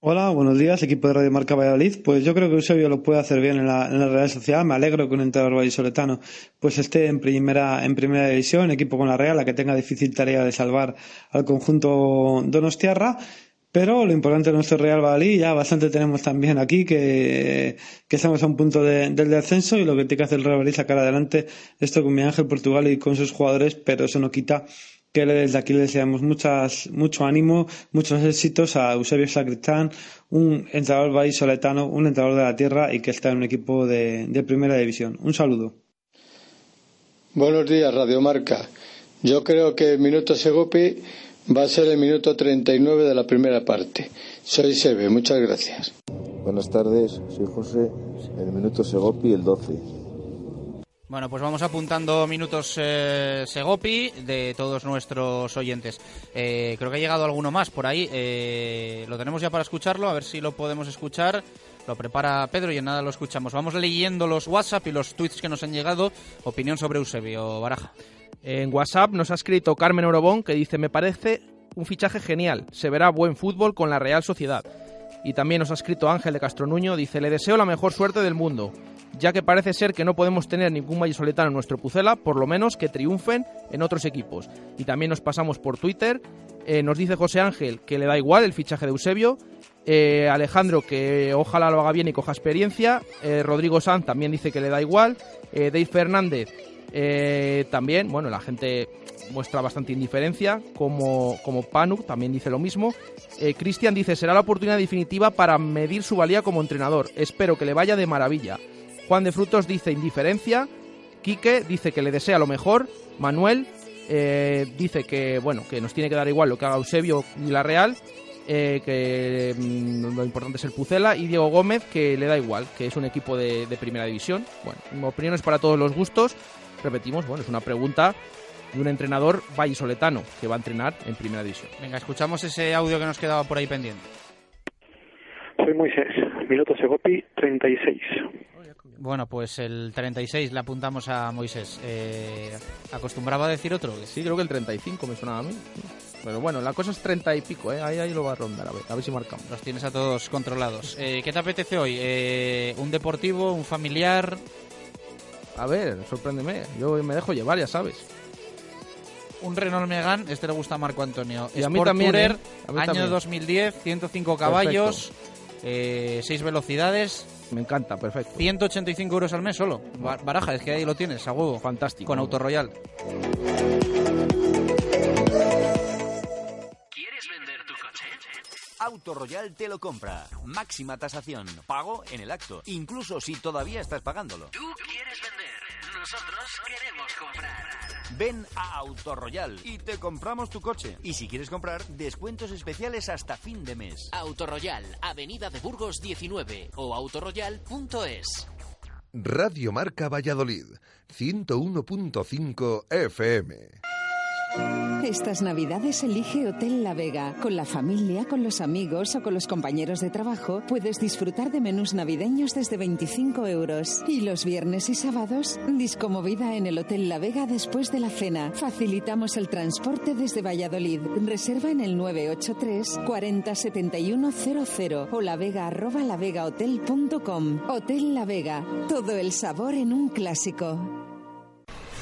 Speaker 14: Hola, buenos días, equipo de Radio Marca Valladolid. Pues yo creo que Eusebio lo puede hacer bien en la, en la Real Sociedad. Me alegro que un entrenador vallisoletano pues esté en primera, en primera división, equipo con la Real, la que tenga difícil tarea de salvar al conjunto Donostiarra. Pero lo importante de nuestro Real Valladolid, ya bastante tenemos también aquí, que, que estamos a un punto de, del descenso y lo que tiene que hacer el Real Valladolid sacar adelante esto con mi Ángel Portugal y con sus jugadores, pero eso no quita que desde aquí le deseamos muchas, mucho ánimo, muchos éxitos a Eusebio Sacristán, un entrenador vallisoletano, un entrenador de la tierra y que está en un equipo de, de primera división. Un saludo.
Speaker 15: Buenos días, Radio Marca. Yo creo que Minuto Segopi Va a ser el minuto 39 de la primera parte. Soy Sebe, muchas gracias.
Speaker 16: Buenas tardes, soy José, el minuto Segopi, el 12.
Speaker 3: Bueno, pues vamos apuntando minutos eh, Segopi de todos nuestros oyentes. Eh, creo que ha llegado alguno más por ahí. Eh, lo tenemos ya para escucharlo, a ver si lo podemos escuchar. Lo prepara Pedro y en nada lo escuchamos. Vamos leyendo los WhatsApp y los tweets que nos han llegado. Opinión sobre Eusebio Baraja.
Speaker 6: En WhatsApp nos ha escrito Carmen Orobón que dice, me parece un fichaje genial, se verá buen fútbol con la Real Sociedad. Y también nos ha escrito Ángel de Castronuño, dice, le deseo la mejor suerte del mundo, ya que parece ser que no podemos tener ningún vallisoletano en nuestro Pucela, por lo menos que triunfen en otros equipos. Y también nos pasamos por Twitter, eh, nos dice José Ángel que le da igual el fichaje de Eusebio, eh, Alejandro que ojalá lo haga bien y coja experiencia, eh, Rodrigo Sanz también dice que le da igual, Dave Fernández eh, también, bueno, la gente muestra bastante indiferencia, como, como también dice lo mismo. Eh, Cristian dice, será la oportunidad definitiva para medir su valía como entrenador. Espero que le vaya de maravilla. Juan de Frutos dice indiferencia. Quique dice que le desea lo mejor. Manuel eh, dice que, bueno, que nos tiene que dar igual lo que haga Eusebio y la Real. que mm, lo importante es el Pucela y Diego Gómez que le da igual, que es un equipo de, de primera división. Bueno, opiniones para todos los gustos repetimos, bueno, es una pregunta de un entrenador vallisoletano que va a entrenar en Primera División.
Speaker 3: Venga, escuchamos ese audio que nos quedaba por ahí pendiente.
Speaker 17: Soy Moisés, minuto Segopi 36.
Speaker 3: Bueno, pues el 36 le apuntamos a Moisés. Eh, ¿Acostumbraba a decir otro?
Speaker 6: Sí, creo que el 35 me sonaba a mí. Pero bueno, la cosa es 30 y pico, ¿eh? ahí, ahí lo va a rondar, a ver, a ver si marcamos.
Speaker 3: Los tienes a todos controlados. Eh, ¿Qué te apetece hoy? Eh, ¿Un deportivo, un familiar?
Speaker 6: A ver, sorpréndeme. Yo me dejo llevar, ya sabes.
Speaker 3: Un Renault Megane, este le gusta a Marco Antonio.
Speaker 6: Y a mí también, ¿eh?
Speaker 3: año 2010, 105 caballos, 6 eh, velocidades.
Speaker 6: Me encanta, perfecto.
Speaker 3: 185 euros al mes solo. Baraja, es que ahí lo tienes, a huevo.
Speaker 6: Fantástico.
Speaker 3: Con Auto Royal.
Speaker 18: ¿Quieres vender tu coche? Auto Royal te lo compra. Máxima tasación. Pago en el acto. Incluso si todavía estás pagándolo.
Speaker 19: ¿Tú quieres vender?
Speaker 18: Nosotros queremos comprar.
Speaker 19: Ven a Autoroyal y te compramos tu coche. Y si quieres comprar, descuentos especiales hasta fin de mes.
Speaker 20: Autoroyal, Avenida de Burgos 19 o autoroyal.es.
Speaker 1: Radio Marca Valladolid, 101.5 FM.
Speaker 21: Estas navidades elige Hotel La Vega. Con la familia, con los amigos o con los compañeros de trabajo puedes disfrutar de menús navideños desde 25 euros. Y los viernes y sábados, discomovida en el Hotel La Vega después de la cena. Facilitamos el transporte desde Valladolid. Reserva en el 983 40 71 00 o lavega arroba lavegahotel.com. Hotel La Vega. Todo el sabor en un clásico.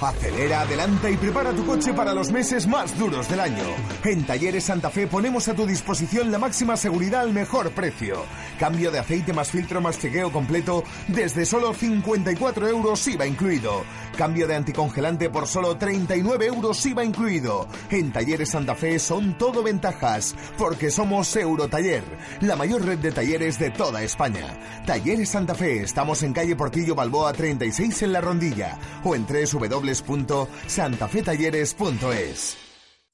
Speaker 22: Acelera, adelanta y prepara tu coche para los meses más duros del año. En Talleres Santa Fe ponemos a tu disposición la máxima seguridad al mejor precio. Cambio de aceite más filtro más chequeo completo desde solo 54 euros IVA incluido. Cambio de anticongelante por solo 39 euros IVA incluido. En Talleres Santa Fe son todo ventajas, porque somos Eurotaller, la mayor red de talleres de toda España. Talleres Santa Fe, estamos en calle Portillo Balboa 36 en La Rondilla o en www.santafetalleres.es.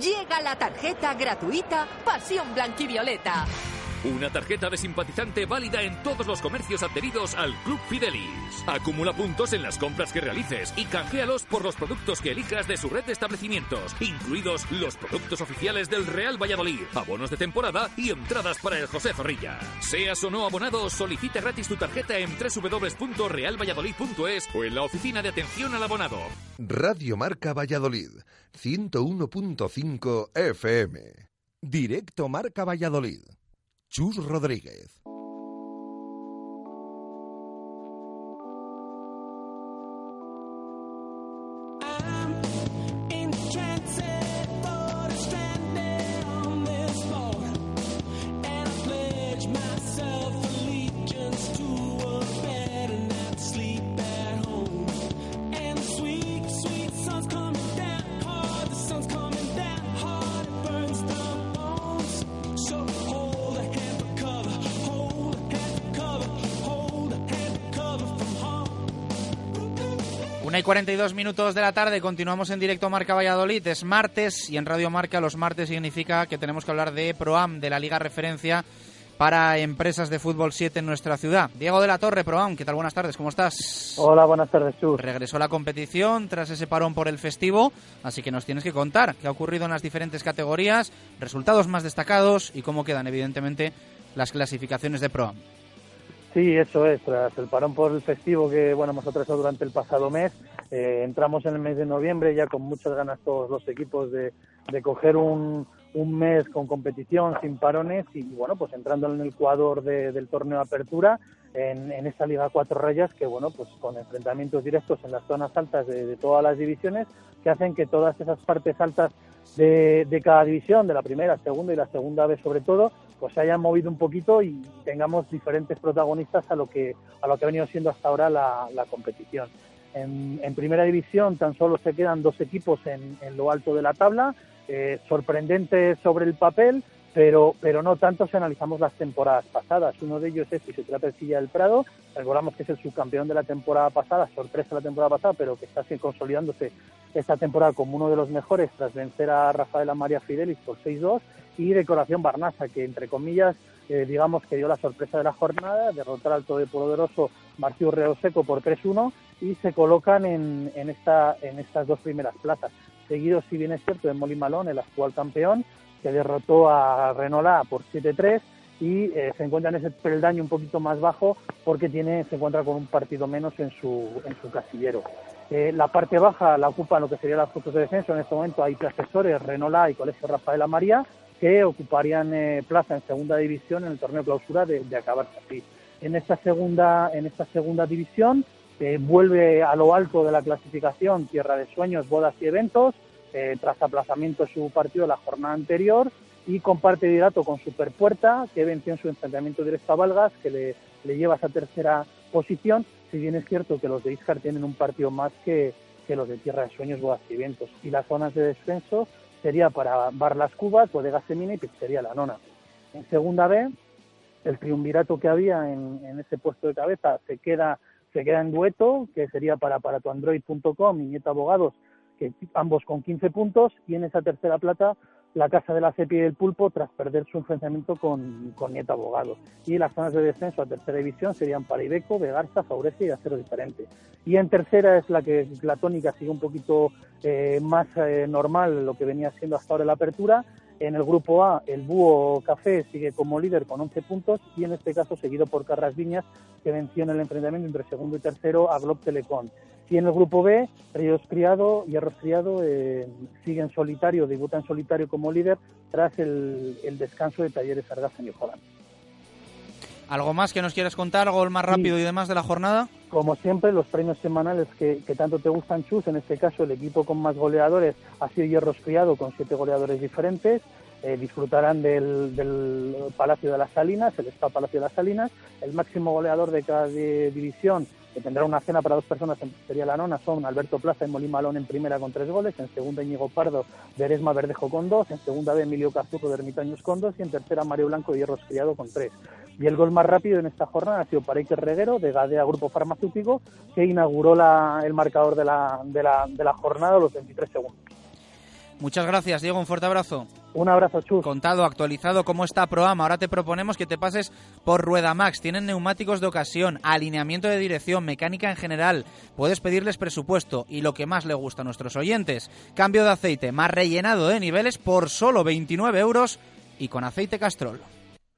Speaker 23: Llega la tarjeta gratuita Pasión Blanquivioleta.
Speaker 24: Una tarjeta de simpatizante válida en todos los comercios adheridos al Club Fidelis. Acumula puntos en las compras que realices y canjealos por los productos que elijas de su red de establecimientos, incluidos los productos oficiales del Real Valladolid, abonos de temporada y entradas para el José Zorrilla. Seas o no abonado, solicita gratis tu tarjeta en www.realvalladolid.es o en la oficina de atención al abonado.
Speaker 1: Radio Marca Valladolid, 101.5 FM. Directo Marca Valladolid. Chus Rodríguez.
Speaker 3: 42 minutos de la tarde, continuamos en directo Marca Valladolid. Es martes y en Radio Marca los martes significa que tenemos que hablar de ProAm, de la Liga Referencia para empresas de fútbol 7 en nuestra ciudad. Diego de la Torre, ProAm, ¿qué tal? Buenas tardes, ¿cómo estás?
Speaker 25: Hola, buenas tardes, Chus.
Speaker 3: Regresó la competición tras ese parón por el festivo, así que nos tienes que contar qué ha ocurrido en las diferentes categorías, resultados más destacados y cómo quedan, evidentemente, las clasificaciones de ProAm.
Speaker 25: Sí, eso es. Tras el parón por el festivo que bueno hemos atravesado durante el pasado mes, eh, entramos en el mes de noviembre ya con muchas ganas todos los equipos de, de coger un, un mes con competición sin parones y bueno pues entrando en el Ecuador del torneo de apertura en, en esta Liga Cuatro Rayas que bueno pues con enfrentamientos directos en las zonas altas de, de todas las divisiones que hacen que todas esas partes altas de, de, cada división, de la primera, segunda y la segunda vez sobre todo, pues se hayan movido un poquito y tengamos diferentes protagonistas a lo que, a lo que ha venido siendo hasta ahora la competición. En, en, primera división tan solo se quedan dos equipos en, en lo alto de la tabla, eh, sorprendente sobre el papel, pero, pero no tanto si analizamos las temporadas pasadas. Uno de ellos es Fisioterapia del Prado, recordamos que es el subcampeón de la temporada pasada, sorpresa de la temporada pasada, pero que está así consolidándose esta temporada como uno de los mejores tras vencer a Rafaela María Fidelis por 6-2 y Decoración Barnasa, que entre comillas, eh, digamos que dio la sorpresa de la jornada, derrotar al todopoderoso Marcio Reoseco por 3-1 y se colocan en, en, esta, en estas dos primeras plazas. Seguido, si bien es cierto, de Molly Malón, el actual campeón, que derrotó a Renola por 7-3 y eh, se encuentra en ese peldaño un poquito más bajo porque tiene, se encuentra con un partido menos en su, en casillero. Eh, la parte baja la ocupan lo que serían las fotos de descenso. En este momento hay profesores Renola y Colegio Rafaela María que ocuparían eh, plaza en segunda división en el torneo clausura de, de acabarse así. En esta segunda, en esta segunda división eh, vuelve a lo alto de la clasificación Tierra de Sueños, Bodas y Eventos, eh, tras aplazamiento de su partido la jornada anterior y comparte liderato con Superpuerta, que venció en su enfrentamiento directo a Valgas, que le, le lleva a esa tercera posición, si bien es cierto que los de Iscar tienen un partido más que, que los de Tierra de Sueños, Bodas y Vientos. Y las zonas de descenso sería para Bar Las Cubas, Bodega Semina y Pizzería La Nona. En segunda B, el triunvirato que había en ese puesto de cabeza se queda, se queda en dueto, que sería para, para tuandroid.com y Nieto Abogados, que ambos con 15 puntos, y en esa tercera plata la Casa de la Cepi y el Pulpo tras perder su enfrentamiento con, con Nieto Abogados. Y las zonas de descenso a tercera división serían para Ibeco, Vegarza, Faurece y Acero Diferente. Y en tercera es la que la tónica sigue un poquito eh, más eh, normal lo que venía siendo hasta ahora la apertura. En el grupo A, el Búho Café sigue como líder con 11 puntos y en este caso seguido por Carras Viñas, que venció en el enfrentamiento entre segundo y tercero a Glob Telecom. Y en el grupo B, Ríos Criado y Arroz Criado eh, sigue en solitario, debuta en solitario como líder tras el, el descanso de Talleres Argas en Yojolan.
Speaker 3: ¿Algo más que nos quieras contar? ¿Algo más rápido y demás de la jornada?
Speaker 25: Como siempre, los premios semanales que, tanto te gustan, Chus. En este caso, el equipo con más goleadores ha sido Hierros Criado, con siete goleadores diferentes. Eh, disfrutarán del, Palacio de las Salinas, el Estado Palacio de las Salinas. El máximo goleador de cada división, que tendrá una cena para dos personas Sería La Nona, son Alberto Plaza y Molín Malón en primera con tres goles. En segunda, Íñigo Pardo de Eresma Verdejo con dos. En segunda, B, Emilio Cazurro de Ermitaños con dos. Y en tercera, Mario Blanco de Hierros Criado con tres. Y el gol más rápido en esta jornada ha sido para Iker Reguero, de Gadea Grupo Farmacéutico, que inauguró la, el marcador de la, de, la, de la jornada a los 23 segundos.
Speaker 3: Muchas gracias, Diego. Un fuerte abrazo.
Speaker 25: Un abrazo, Chus.
Speaker 3: Contado, actualizado cómo está Proama. Ahora te proponemos que te pases por Rueda Max. Tienen neumáticos de ocasión, alineamiento de dirección, mecánica en general. Puedes pedirles presupuesto y lo que más le gusta a nuestros oyentes. Cambio de aceite, más rellenado de niveles por solo 29 euros y con aceite Castrol.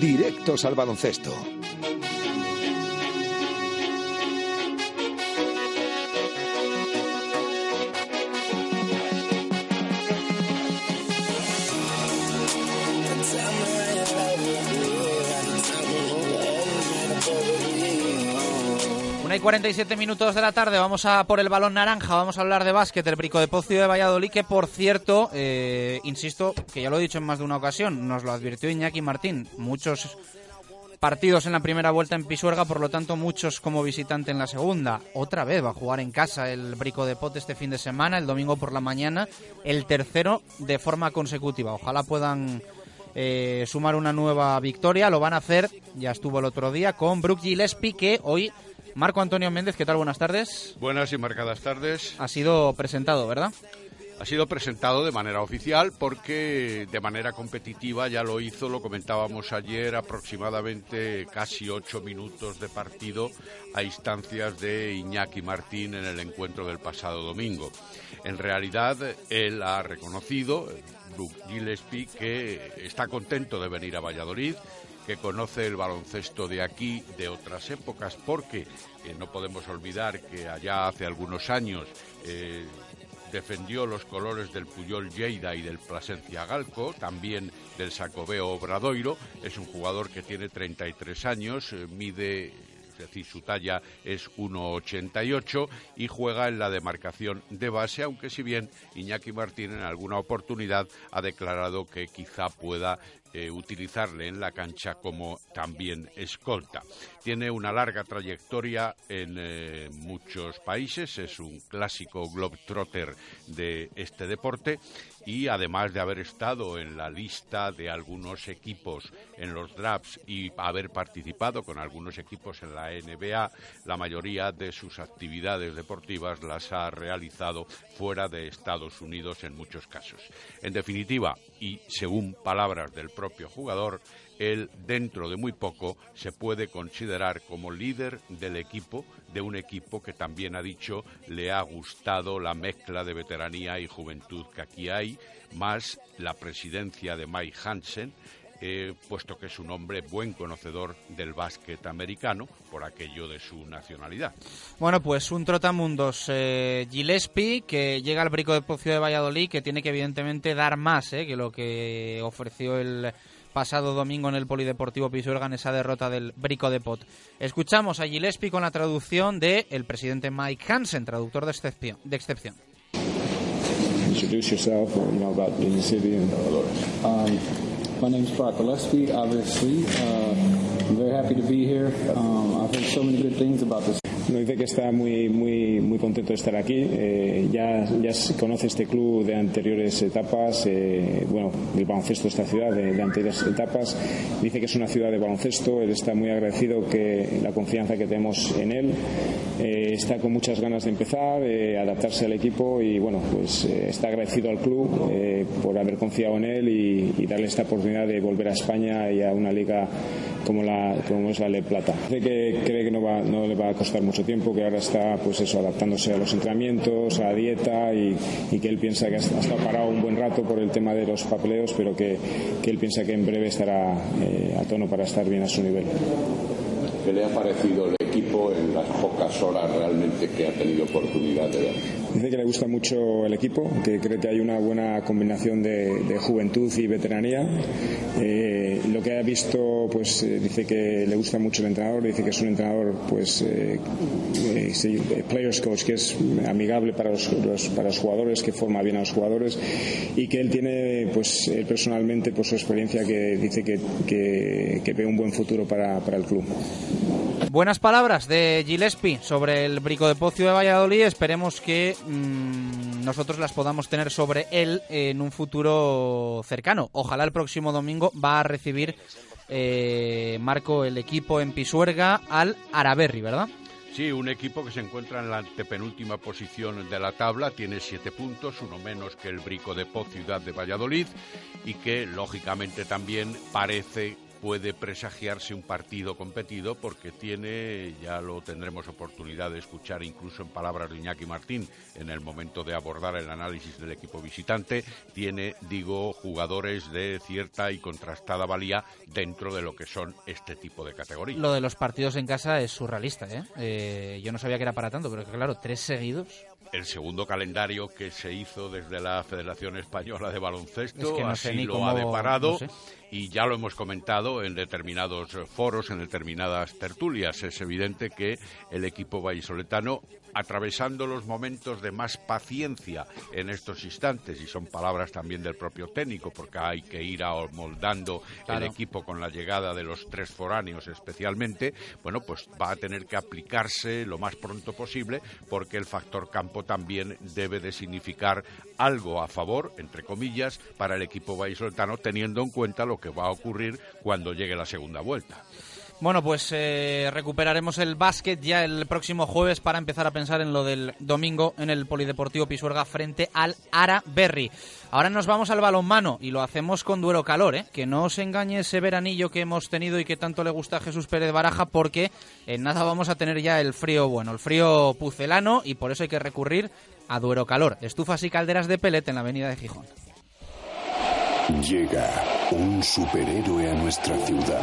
Speaker 1: Directos al baloncesto.
Speaker 3: Hay 47 minutos de la tarde, vamos a por el balón naranja, vamos a hablar de básquet, el Brico de Pocio de Valladolid, que por cierto, eh, insisto, que ya lo he dicho en más de una ocasión, nos lo advirtió Iñaki Martín, muchos partidos en la primera vuelta en Pisuerga, por lo tanto muchos como visitante en la segunda. Otra vez va a jugar en casa el Brico de Pot este fin de semana, el domingo por la mañana, el tercero de forma consecutiva. Ojalá puedan eh, sumar una nueva victoria, lo van a hacer, ya estuvo el otro día, con Brook Gillespie, que hoy Marco Antonio Méndez, ¿qué tal? Buenas tardes.
Speaker 26: Buenas y marcadas tardes.
Speaker 3: Ha sido presentado, ¿verdad?
Speaker 26: Ha sido presentado de manera oficial porque de manera competitiva ya lo hizo, lo comentábamos ayer, aproximadamente casi ocho minutos de partido a instancias de Iñaki Martín en el encuentro del pasado domingo. En realidad, él ha reconocido, Luke Gillespie, que está contento de venir a Valladolid, que conoce el baloncesto de aquí, de otras épocas, porque eh, no podemos olvidar que allá hace algunos años eh, defendió los colores del Puyol Lleida y del Plasencia Galco, también del Sacobeo Obradoiro. Es un jugador que tiene 33 años, eh, mide es decir, su talla es 1,88 y juega en la demarcación de base, aunque si bien Iñaki Martín en alguna oportunidad ha declarado que quizá pueda eh, utilizarle en la cancha como también escolta. Tiene una larga trayectoria en eh, muchos países, es un clásico globetrotter de este deporte y además de haber estado en la lista de algunos equipos en los drafts y haber participado con algunos equipos en la NBA, la mayoría de sus actividades deportivas las ha realizado fuera de Estados Unidos en muchos casos. En definitiva, y según palabras del propio jugador, él dentro de muy poco se puede considerar como líder del equipo, de un equipo que también ha dicho le ha gustado la mezcla de veteranía y juventud que aquí hay, más la presidencia de Mike Hansen, eh, puesto que es un hombre buen conocedor del básquet americano por aquello de su nacionalidad.
Speaker 3: Bueno, pues un trotamundos eh, Gillespie que llega al Brico de Pocio de Valladolid que tiene que evidentemente dar más eh, que lo que ofreció el pasado domingo en el Polideportivo Pisuerga en esa derrota del Brico de Pot. Escuchamos a Gillespie con la traducción de el presidente Mike Hansen, traductor de excepción. De excepción.
Speaker 27: Introduce yourself, you know, about the city and, um, My name is Brock Gillespie, obviously. Uh, I'm very happy to be here. Um, I've heard so many good things about this nos dice que está muy, muy, muy contento de estar aquí. Eh, ya, ya conoce este club de anteriores etapas, eh, bueno, del baloncesto de esta ciudad, de, anteriores etapas. Dice que es una ciudad de baloncesto. Él está muy agradecido que la confianza que tenemos en él. Eh, está con muchas ganas de empezar, adaptarse al equipo y, bueno, pues está agradecido al club por haber confiado en él y, y darle esta oportunidad de volver a España y a una liga como, la, como es la Le Plata. Dice que cree que no, va, no le va a costar tiempo, que ahora está pues eso, adaptándose a los entrenamientos, a la dieta y, que él piensa que ha estado parado un buen rato por el tema de los papeleos, pero que, que él piensa que en breve estará eh, a tono para estar bien a su nivel.
Speaker 28: ¿Qué le ha parecido el equipo en las pocas horas realmente que ha tenido oportunidad de ver?
Speaker 27: Dice que le gusta mucho el equipo, que cree que hay una buena combinación de, juventud y veteranía. Eh, lo que ha visto, pues eh, dice que le gusta mucho el entrenador, dice que es un entrenador, pues, eh, players coach, que es amigable para los, para los jugadores, que forma bien a los jugadores y que él tiene, pues, él personalmente, pues, su experiencia que dice que, que, ve un buen futuro para, para el club.
Speaker 3: Buenas palabras de Gillespie sobre el Brico de Pocio de Valladolid. Esperemos que mmm, nosotros las podamos tener sobre él en un futuro cercano. Ojalá el próximo domingo va a recibir eh, Marco el equipo en Pisuerga al Araberri, ¿verdad?
Speaker 26: Sí, un equipo que se encuentra en la antepenúltima posición de la tabla, tiene siete puntos, uno menos que el Brico de Poz Ciudad de Valladolid y que lógicamente también parece puede presagiarse un partido competido porque tiene, ya lo tendremos oportunidad de escuchar incluso en palabras de Iñaki Martín en el momento de abordar el análisis del equipo visitante, tiene, digo, jugadores de cierta y contrastada valía dentro de lo que son este tipo de categorías.
Speaker 3: Lo de los partidos en casa es surrealista, ¿eh? eh yo no sabía que era para tanto, pero claro, tres seguidos
Speaker 26: el segundo calendario que se hizo desde la Federación Española de Baloncesto, así lo ha deparado y ya lo hemos comentado en determinados foros, en determinadas tertulias. Es evidente que el equipo vallisoletano atravesando los momentos de más paciencia en estos instantes, y son palabras también del propio técnico, porque hay que ir moldando el equipo con la llegada de los tres foráneos especialmente, bueno, pues va a tener que aplicarse lo más pronto posible, porque el factor campo también debe de significar algo a favor, entre comillas, para el equipo vallisoletano, teniendo en cuenta lo que va a ocurrir cuando llegue la segunda vuelta.
Speaker 3: Bueno, pues eh, recuperaremos el básquet ya el próximo jueves para empezar a pensar en lo del domingo en el Polideportivo Pisuerga frente al Ara Berry. Ahora nos vamos al balonmano y lo hacemos con Duero Calor, ¿eh? que no os engañe ese veranillo que hemos tenido y que tanto le gusta a Jesús Pérez Baraja porque en nada vamos a tener ya el frío bueno, el frío pucelano y por eso hay que recurrir a Duero Calor, estufas y calderas de pellet en la avenida de Gijón.
Speaker 29: Llega un superhéroe a nuestra ciudad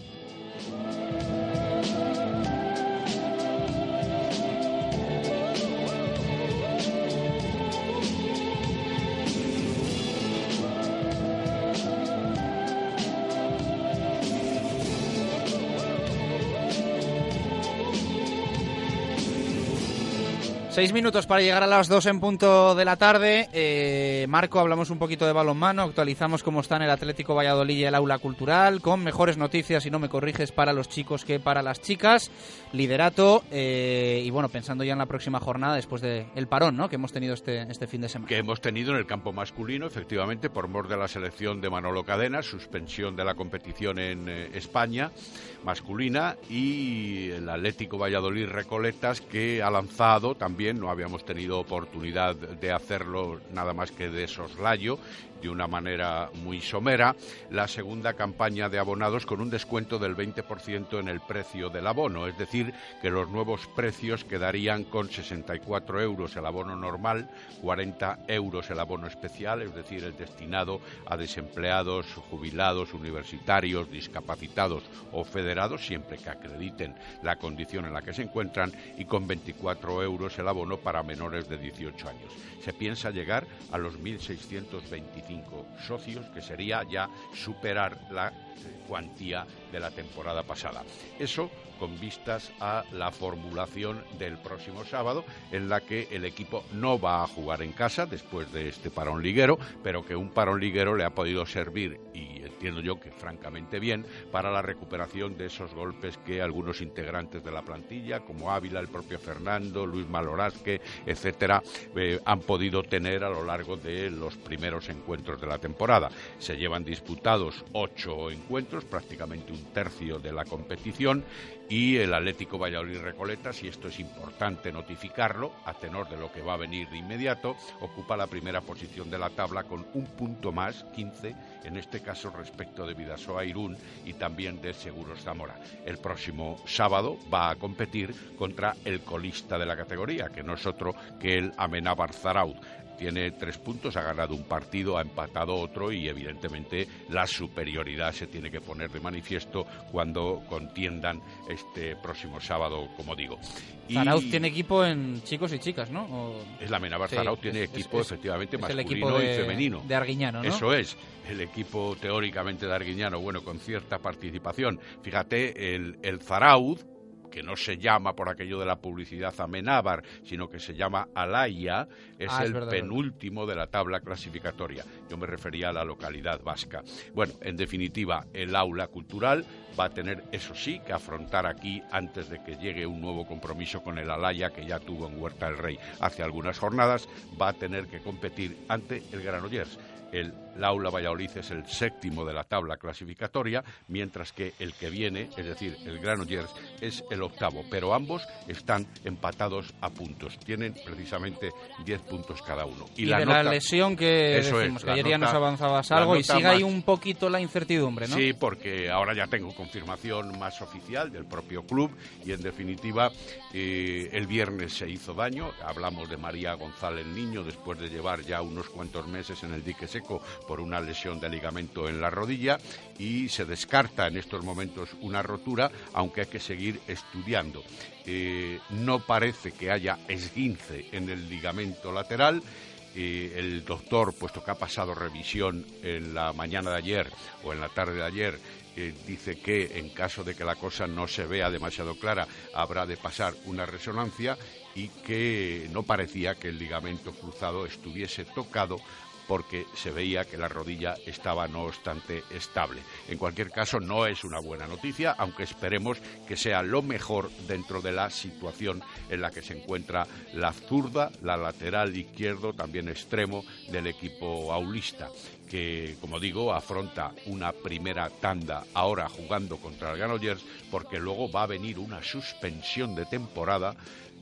Speaker 3: Seis minutos para llegar a las dos en punto de la tarde. Eh, Marco, hablamos un poquito de balonmano, actualizamos cómo están el Atlético Valladolid y el aula cultural, con mejores noticias, si no me corriges, para los chicos que para las chicas. Liderato, eh, y bueno, pensando ya en la próxima jornada después del parón ¿no? que hemos tenido este, este fin de semana.
Speaker 26: Que hemos tenido en el campo masculino, efectivamente, por mor de la selección de Manolo Cadena, suspensión de la competición en eh, España masculina y el Atlético Valladolid Recoletas que ha lanzado también, no habíamos tenido oportunidad de hacerlo nada más que de soslayo, de una manera muy somera, la segunda campaña de abonados con un descuento del 20% en el precio del abono, es decir, que los nuevos precios quedarían con 64 euros el abono normal, 40 euros el abono especial, es decir, el destinado a desempleados, jubilados, universitarios, discapacitados o federados, siempre que acrediten la condición en la que se encuentran, y con 24 euros el abono para menores de 18 años. Se piensa llegar a los 1.625 socios, que sería ya superar la cuantía de la temporada pasada. Eso con vistas a la formulación del próximo sábado, en la que el equipo no va a jugar en casa después de este parón liguero, pero que un parón liguero le ha podido servir, y entiendo yo que francamente bien, para la recuperación de esos golpes que algunos integrantes de la plantilla, como Ávila, el propio Fernando, Luis Malorazque, etcétera, eh, han podido tener a lo largo de los primeros encuentros de la temporada. Se llevan disputados ocho encuentros, prácticamente un tercio de la competición, y el Atlético Valladolid Recoletas, y esto es importante notificarlo, a tenor de lo que va a venir de inmediato, ocupa la primera posición de la tabla con un punto más, 15, en este caso respecto de Vidasoa Irún y también de Seguros Zamora. El próximo sábado va a competir contra el colista de la categoría, que no es otro que el Amenábar Zaraud tiene tres puntos, ha ganado un partido, ha empatado otro y evidentemente la superioridad se tiene que poner de manifiesto cuando contiendan este próximo sábado, como digo.
Speaker 3: Y... Zarauz tiene equipo en chicos y chicas, ¿no?
Speaker 26: Es la Menabar sí, Zarauz tiene equipo
Speaker 3: es,
Speaker 26: efectivamente
Speaker 3: es
Speaker 26: masculino
Speaker 3: el equipo de,
Speaker 26: y femenino.
Speaker 3: De Arguiñano, ¿no?
Speaker 26: Eso es, el equipo teóricamente de Arguiñano, bueno, con cierta participación. Fíjate, el, el Zarauz, que no se llama por aquello de la publicidad Amenábar, sino que se llama Alaya, es
Speaker 3: Ah, es
Speaker 26: el
Speaker 3: verdad,
Speaker 26: penúltimo de la tabla clasificatoria. Yo me refería a la localidad vasca. Bueno, en definitiva, el aula cultural va a tener, eso sí, que afrontar aquí antes de que llegue un nuevo compromiso con el Alaya que ya tuvo en Huerta del Rey hace algunas jornadas, va a tener que competir ante el Granollers. El Aula Valladolid es el séptimo de la tabla clasificatoria, mientras que el que viene, es decir, el Granollers, es el octavo. Pero ambos están empatados a puntos. Tienen precisamente 10 puntos cada uno.
Speaker 3: Y, de la lesión que
Speaker 26: Eso es,
Speaker 3: decimos, que
Speaker 26: la
Speaker 3: ayer ya nos avanzabas
Speaker 26: la
Speaker 3: algo y sigue ahí
Speaker 26: más-
Speaker 3: un poquito la incertidumbre, ¿no?
Speaker 26: Sí, porque ahora ya tengo confirmación más oficial del propio club y en definitiva eh, el viernes se hizo daño. Hablamos de María González Niño después de llevar ya unos cuantos meses en el dique seco por una lesión de ligamento en la rodilla y se descarta en estos momentos una rotura, aunque hay que seguir estudiando. Eh, no parece que haya esguince en el ligamento lateral. Eh, el doctor, puesto que ha pasado revisión en la mañana de ayer o en la tarde de ayer, eh, dice que en caso de que la cosa no se vea demasiado clara, habrá de pasar una resonancia y que no parecía que el ligamento cruzado estuviese tocado porque se veía que la rodilla estaba no obstante estable. En cualquier caso, no es una buena noticia, aunque esperemos que sea lo mejor dentro de la situación en la que se encuentra la zurda, la lateral izquierdo, también extremo del equipo aulista que, como digo, afronta una primera tanda ahora jugando contra el Granollers, porque luego va a venir una suspensión de temporada,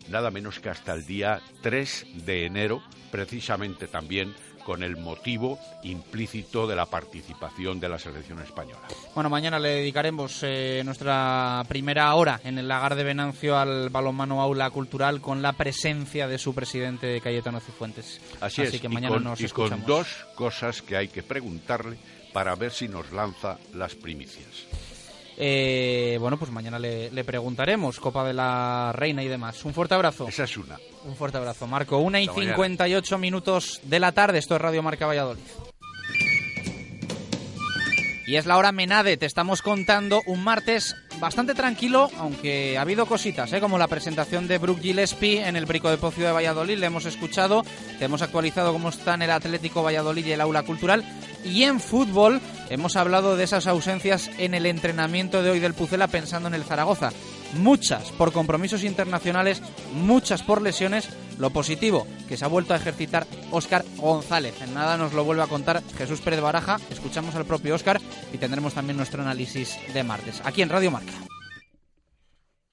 Speaker 26: nada menos que hasta el día 3 de enero, precisamente también con el motivo implícito de la participación de la selección española.
Speaker 3: Bueno, mañana le dedicaremos eh, nuestra primera hora en el lagar de Venancio al balonmano aula cultural con la presencia de su presidente Cayetano Cifuentes.
Speaker 26: Así, es,
Speaker 3: que
Speaker 26: y
Speaker 3: mañana
Speaker 26: con-
Speaker 3: nos
Speaker 26: y con
Speaker 3: escuchamos.
Speaker 26: dos cosas que hay que preguntarle para ver si nos lanza las primicias.
Speaker 3: Eh, bueno, pues mañana le, le preguntaremos, Copa de la Reina y demás. Un fuerte abrazo.
Speaker 26: Esa es una.
Speaker 3: Un fuerte abrazo, Marco. Una y
Speaker 26: Hasta mañana.
Speaker 3: 58 minutos de la tarde. Esto es Radio Marca Valladolid. Y es la hora Menade, te estamos contando un martes bastante tranquilo, aunque ha habido cositas, ¿eh? como la presentación de Brooke Gillespie en el Brico de Pocio de Valladolid, le hemos escuchado, te hemos actualizado cómo está en el Atlético Valladolid y el aula cultural. Y en fútbol hemos hablado de esas ausencias en el entrenamiento de hoy del Pucela pensando en el Zaragoza muchas por compromisos internacionales, muchas por lesiones. Lo positivo, que se ha vuelto a ejercitar Óscar González. En nada nos lo vuelve a contar Jesús Pérez Baraja. Escuchamos al propio Óscar y tendremos también nuestro análisis de martes, aquí en Radio Marca.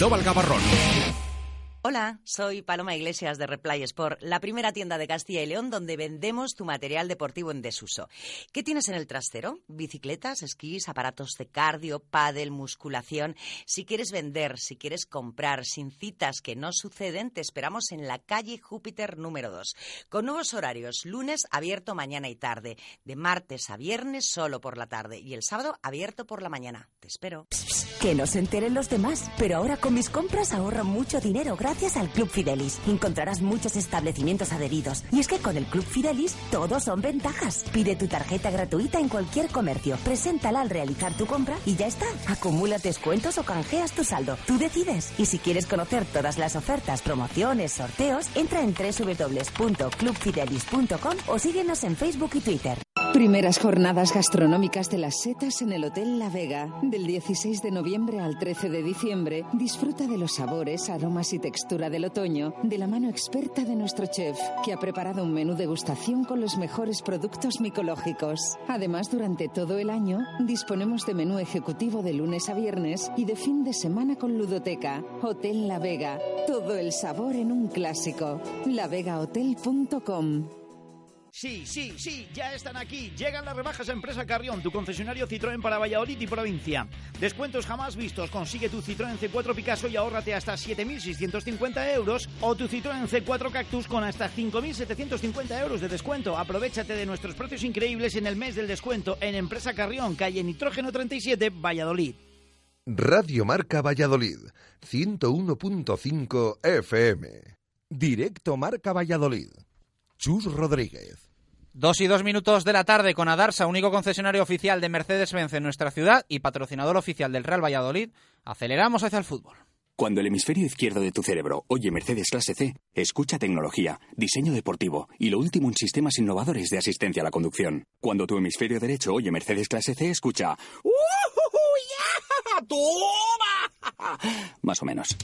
Speaker 30: Cristóbal Gavarrón.
Speaker 31: Hola, soy Paloma Iglesias de Replay Sport, la primera tienda de Castilla y León donde vendemos tu material deportivo en desuso. ¿Qué tienes en el trastero? Bicicletas, esquís, aparatos de cardio, pádel, musculación. Si quieres vender, si quieres comprar, sin citas que no suceden, te esperamos en la calle Júpiter número 2. Con nuevos horarios, lunes abierto mañana y tarde, de martes a viernes solo por la tarde y el sábado abierto por la mañana. Te espero.
Speaker 32: Que no se enteren los demás, pero ahora con mis compras ahorro mucho dinero gracias al Club Fidelis. Encontrarás muchos establecimientos adheridos. Y es que con el Club Fidelis todos son ventajas. Pide tu tarjeta gratuita en cualquier comercio, preséntala al realizar tu compra y ya está. Acumula descuentos o canjeas tu saldo. Tú decides. Y si quieres conocer todas las ofertas, promociones, sorteos, entra en www.clubfidelis.com o síguenos en Facebook y Twitter.
Speaker 21: Primeras jornadas gastronómicas de las setas en el Hotel La Vega. Del 16 de noviembre al 13 de diciembre, disfruta de los sabores, aromas y textura del otoño de la mano experta de nuestro chef, que ha preparado un menú degustación con los mejores productos micológicos. Además, durante todo el año, disponemos de menú ejecutivo de lunes a viernes y de fin de semana con ludoteca. Hotel La Vega. Todo el sabor en un clásico. lavegahotel.com
Speaker 33: Sí, sí, sí, ya están aquí. Llegan las rebajas a Empresa Carrión, tu concesionario Citroën para Valladolid y provincia. Descuentos jamás vistos. Consigue tu Citroën C4 Picasso y ahórrate hasta 7.650 euros o tu Citroën C4 Cactus con hasta 5.750 euros de descuento. Aprovechate de nuestros precios increíbles en el mes del descuento en Empresa Carrión, calle Nitrógeno 37, Valladolid.
Speaker 1: Radio Marca Valladolid, 101.5 FM. Directo Marca Valladolid. Chus Rodríguez.
Speaker 3: Dos y dos minutos de la tarde con Adarsa, único concesionario oficial de Mercedes-Benz en nuestra ciudad y patrocinador oficial del Real Valladolid. Aceleramos hacia el fútbol.
Speaker 34: Cuando el hemisferio izquierdo de tu cerebro oye Mercedes Clase C, escucha tecnología, diseño deportivo y lo último en sistemas innovadores de asistencia a la conducción. Cuando tu hemisferio derecho oye Mercedes Clase C, escucha ¡Toma! Más o menos.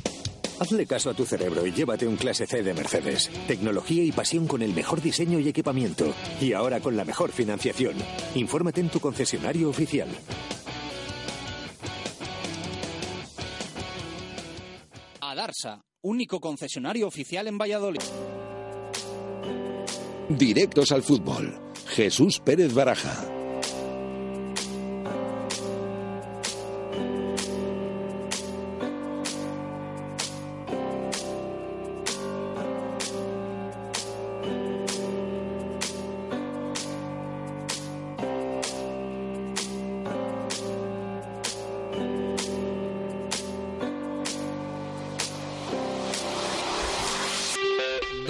Speaker 34: Hazle caso a tu cerebro y llévate un clase C de Mercedes. Tecnología y pasión con el mejor diseño y equipamiento. Y ahora con la mejor financiación. Infórmate en tu concesionario oficial.
Speaker 3: Adarsa, único concesionario oficial en Valladolid.
Speaker 1: Directos al fútbol. Jesús Pérez Baraja.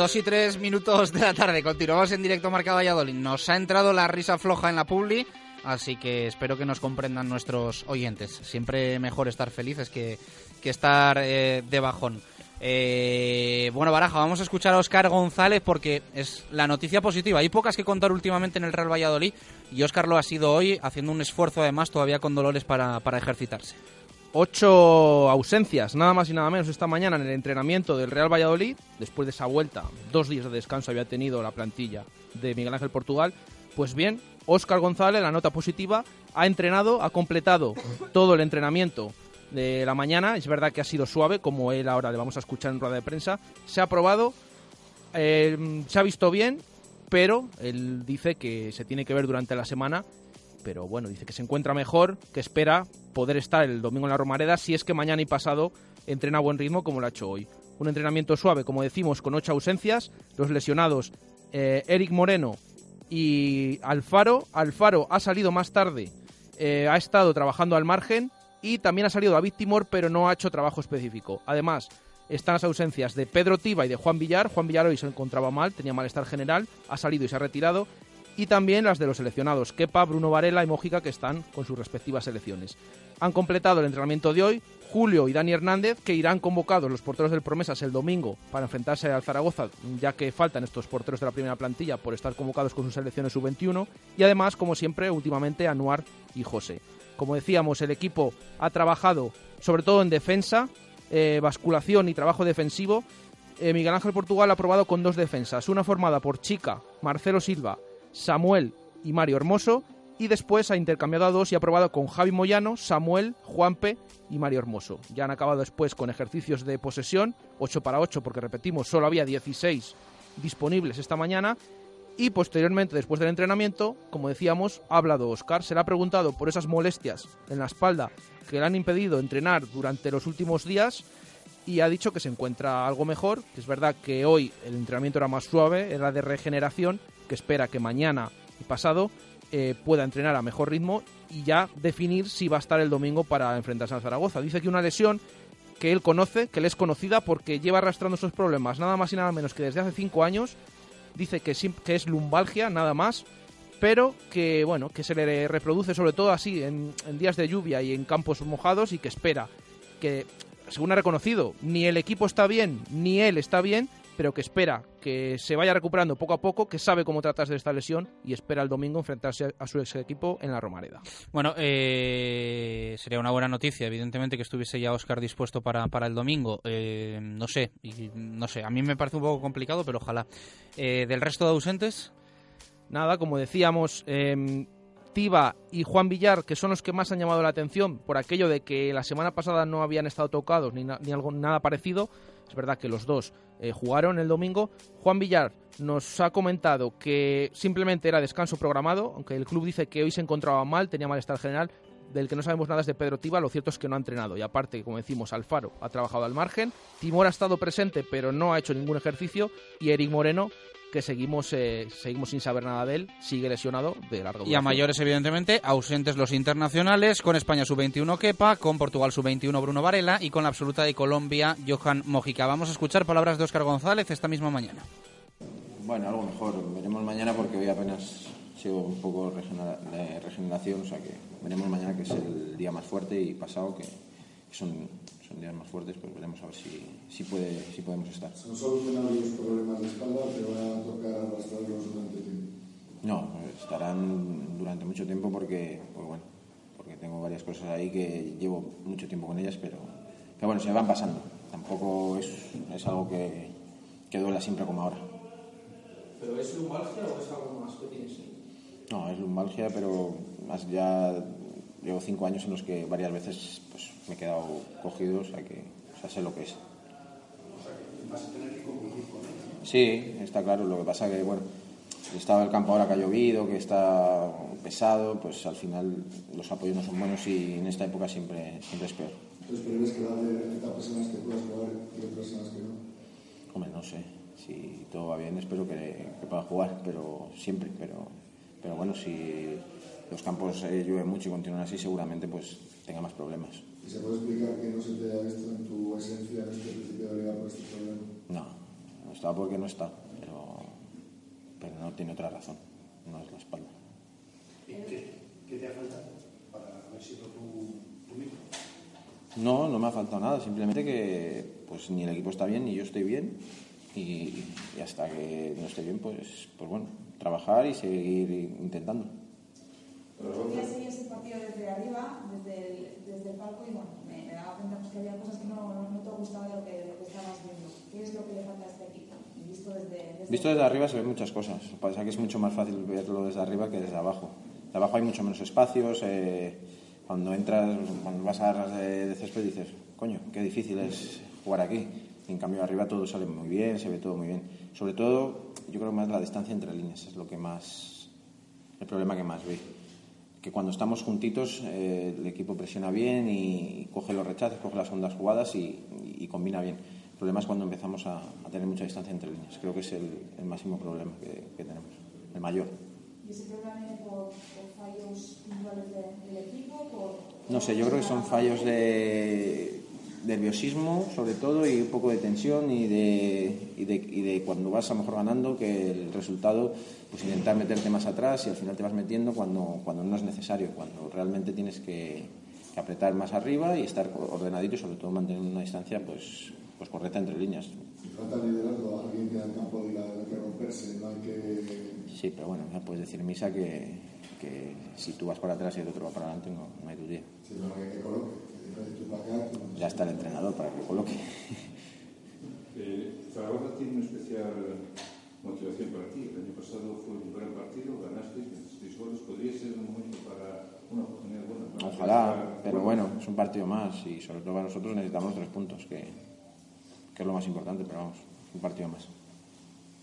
Speaker 3: Dos y tres minutos de la tarde, continuamos en directo Marca Valladolid. Nos ha entrado la risa floja en la publi, así que espero que nos comprendan nuestros oyentes. Siempre mejor estar felices que, que estar eh, de bajón. Eh, bueno, Baraja, vamos a escuchar a Oscar González porque es la noticia positiva. Hay pocas que contar últimamente en el Real Valladolid y Oscar lo ha sido hoy, haciendo un esfuerzo además todavía con dolores para, para ejercitarse.
Speaker 6: Ocho ausencias, nada más y nada menos, esta mañana en el entrenamiento del Real Valladolid. Después de esa vuelta, dos días de descanso había tenido la plantilla de Miguel Ángel Portugal. Pues bien, Óscar González, la nota positiva, ha entrenado, ha completado todo el entrenamiento de la mañana. Es verdad que ha sido suave, como él ahora le vamos a escuchar en rueda de prensa. Se ha probado, eh, se ha visto bien, pero él dice que se tiene que ver durante la semana pero bueno, dice que se encuentra mejor, que espera poder estar el domingo en la Romareda si es que mañana y pasado entrena a buen ritmo como lo ha hecho hoy. Un entrenamiento suave, como decimos, con ocho ausencias, los lesionados eh, Eric Moreno y Alfaro. Alfaro ha salido más tarde, eh, ha estado trabajando al margen y también ha salido David Timor, pero no ha hecho trabajo específico. Además, están las ausencias de Pedro Tiba y de Juan Villar. Juan Villar hoy se encontraba mal, tenía malestar general, ha salido y se ha retirado. Y también las de los seleccionados, Kepa, Bruno Varela y Mójica, que están con sus respectivas selecciones. Han completado el entrenamiento de hoy Julio y Dani Hernández, que irán convocados los porteros del Promesas el domingo para enfrentarse al Zaragoza, ya que faltan estos porteros de la primera plantilla por estar convocados con sus selecciones sub-21. Y además, como siempre, últimamente Anuar y José. Como decíamos, el equipo ha trabajado sobre todo en defensa, eh, basculación y trabajo defensivo. Eh, Miguel Ángel Portugal ha probado con dos defensas, una formada por Chica, Marcelo Silva, Samuel y Mario Hermoso, y después ha intercambiado a dos y ha probado con Javi Moyano, Samuel, Juanpe y Mario Hermoso. Ya han acabado después con ejercicios de posesión, 8 para 8, porque repetimos, solo había 16 disponibles esta mañana. Y posteriormente, después del entrenamiento, como decíamos, ha hablado Oscar. Se le ha preguntado por esas molestias en la espalda que le han impedido entrenar durante los últimos días y ha dicho que se encuentra algo mejor, que es verdad que hoy el entrenamiento era más suave, era de regeneración, que espera que mañana y pasado eh, pueda entrenar a mejor ritmo y ya definir si va a estar el domingo para enfrentarse a Zaragoza. Dice que una lesión que él conoce, que le es conocida porque lleva arrastrando esos problemas nada más y nada menos que desde hace cinco años. Dice que, es lumbalgia, nada más, pero que bueno, que se le reproduce sobre todo así en días de lluvia y en campos mojados y que espera que, según ha reconocido, ni el equipo está bien, ni él está bien, pero que espera que se vaya recuperando poco a poco, que sabe cómo tratarse de esta lesión y espera el domingo enfrentarse a su ex equipo en la Romareda.
Speaker 3: Bueno, eh, sería una buena noticia, evidentemente, que estuviese ya Oscar dispuesto para, para el domingo. Eh, no sé, no sé, a mí me parece un poco complicado, pero ojalá. Eh, ¿Del resto de ausentes?
Speaker 6: Nada, como decíamos, Tiba y Juan Villar, que son los que más han llamado la atención por aquello de que la semana pasada no habían estado tocados ni, ni algo nada parecido. Es verdad que los dos eh, jugaron el domingo. Juan Villar nos ha comentado que simplemente era descanso programado, aunque el club dice que hoy se encontraba mal, tenía malestar general. Del que no sabemos nada es de Pedro Tiba, lo cierto es que no ha entrenado. Y aparte, como decimos, Alfaro ha trabajado al margen. Timor ha estado presente, pero no ha hecho ningún ejercicio. Y Eric Moreno que seguimos eh, seguimos sin saber nada de él, sigue lesionado de duración.
Speaker 3: Y a mayores, evidentemente, ausentes los internacionales, con España sub-21 Kepa, con Portugal sub-21 Bruno Varela y con la absoluta de Colombia Johan Mojica. Vamos a escuchar palabras de Óscar González esta misma mañana.
Speaker 35: Bueno, algo mejor. Veremos mañana porque hoy apenas sigo un poco de regeneración, o sea que veremos mañana que es el día más fuerte y pasado que, que son son días más fuertes, pues veremos a ver si, si, puede, si podemos estar.
Speaker 36: ¿Se han solucionado los problemas de espalda o te van a tocar arrastrarlos durante tiempo?
Speaker 35: No, estarán durante mucho tiempo porque, pues bueno, porque tengo varias cosas ahí que llevo mucho tiempo con ellas, pero, pero bueno, se me van pasando. Tampoco es, es algo que, que duela siempre como ahora.
Speaker 37: ¿Pero es lumbalgia o es algo más que tienes?
Speaker 35: No, es lumbalgia, pero más ya llevo cinco años en los que varias veces pues, me he quedado cogido, o sea que o sea, sé lo que es.
Speaker 37: ¿Vas a tener que convivir con él?
Speaker 35: Sí, está claro. Lo que pasa que, bueno, estaba el campo ahora que ha llovido, que está pesado, pues al final los apoyos no son buenos y en esta época siempre, siempre es peor.
Speaker 36: Entonces, ¿prevés que va a haber etapas en las que puedas jugar y otras en las que no?
Speaker 35: Hombre, no sé. Si todo va bien, espero que, que pueda jugar, pero siempre. Pero, pero bueno, si los campos eh, llueven mucho y continúan así, seguramente pues tenga más problemas.
Speaker 36: ¿Y se puede explicar que no se te haya visto en tu esencia en este principio de liga por este problema?
Speaker 35: No, no está porque no está, pero, pero no tiene otra razón, no es la espalda.
Speaker 37: ¿Y qué, qué te ha faltado para haber sido tu, tu mismo?
Speaker 35: No, no me ha faltado nada, simplemente que pues ni el equipo está bien ni yo estoy bien y, y hasta que no esté bien pues, pues bueno, trabajar y seguir intentando.
Speaker 38: Yo seguí ese partido desde arriba, desde el, desde el palco, y bueno, me, me daba cuenta pues, que había cosas que no, te gustaban de lo que, de lo que estabas viendo. ¿Qué es lo que le falta a este equipo? Visto desde, desde,
Speaker 35: Visto desde arriba se ven muchas cosas. Pasa es que es mucho más fácil verlo desde arriba que desde abajo. De abajo hay mucho menos espacios. Eh, cuando entras, cuando vas a ras de, de césped dices, coño, qué difícil es jugar aquí. En cambio arriba todo sale muy bien, se ve todo muy bien. Sobre todo, yo creo más la distancia entre líneas es lo que más, el problema que más vi que cuando estamos juntitos eh, el equipo presiona bien y coge los rechazos, coge las ondas jugadas y, y combina bien. El problema es cuando empezamos a, a, tener mucha distancia entre líneas. Creo que es el, el máximo problema que, que, tenemos, el mayor.
Speaker 38: ¿Y ese problema viene por, por fallos puntuales de, del equipo? Por,
Speaker 35: no sé, yo creo que son fallos de nerviosismo, sobre todo, y un poco de tensión y de, y de, y de cuando vas a lo mejor ganando, que el resultado, pues intentar meterte más atrás y al final te vas metiendo cuando, cuando no es necesario, cuando realmente tienes que, que apretar más arriba y estar ordenadito y sobre todo mantener una distancia pues, pues correcta entre líneas.
Speaker 36: Falta liderazgo, alguien que en el campo que romperse, no hay que...
Speaker 35: Sí, pero bueno, ya puedes decir misa que, que si tú vas para atrás y el otro va para adelante, no, no hay tu día.
Speaker 36: Sí, no hay que coloque.
Speaker 35: Ya está el entrenador para que coloque.
Speaker 39: Eh, Zaragoza tiene una especial motivación para ti. El año pasado fue un gran partido, ganaste, seis goles. Podría ser un momento para una oportunidad buena. Para
Speaker 35: Ojalá, pero bueno, es un partido más y sobre todo para nosotros necesitamos tres puntos, que, que es lo más importante, pero vamos, un partido más.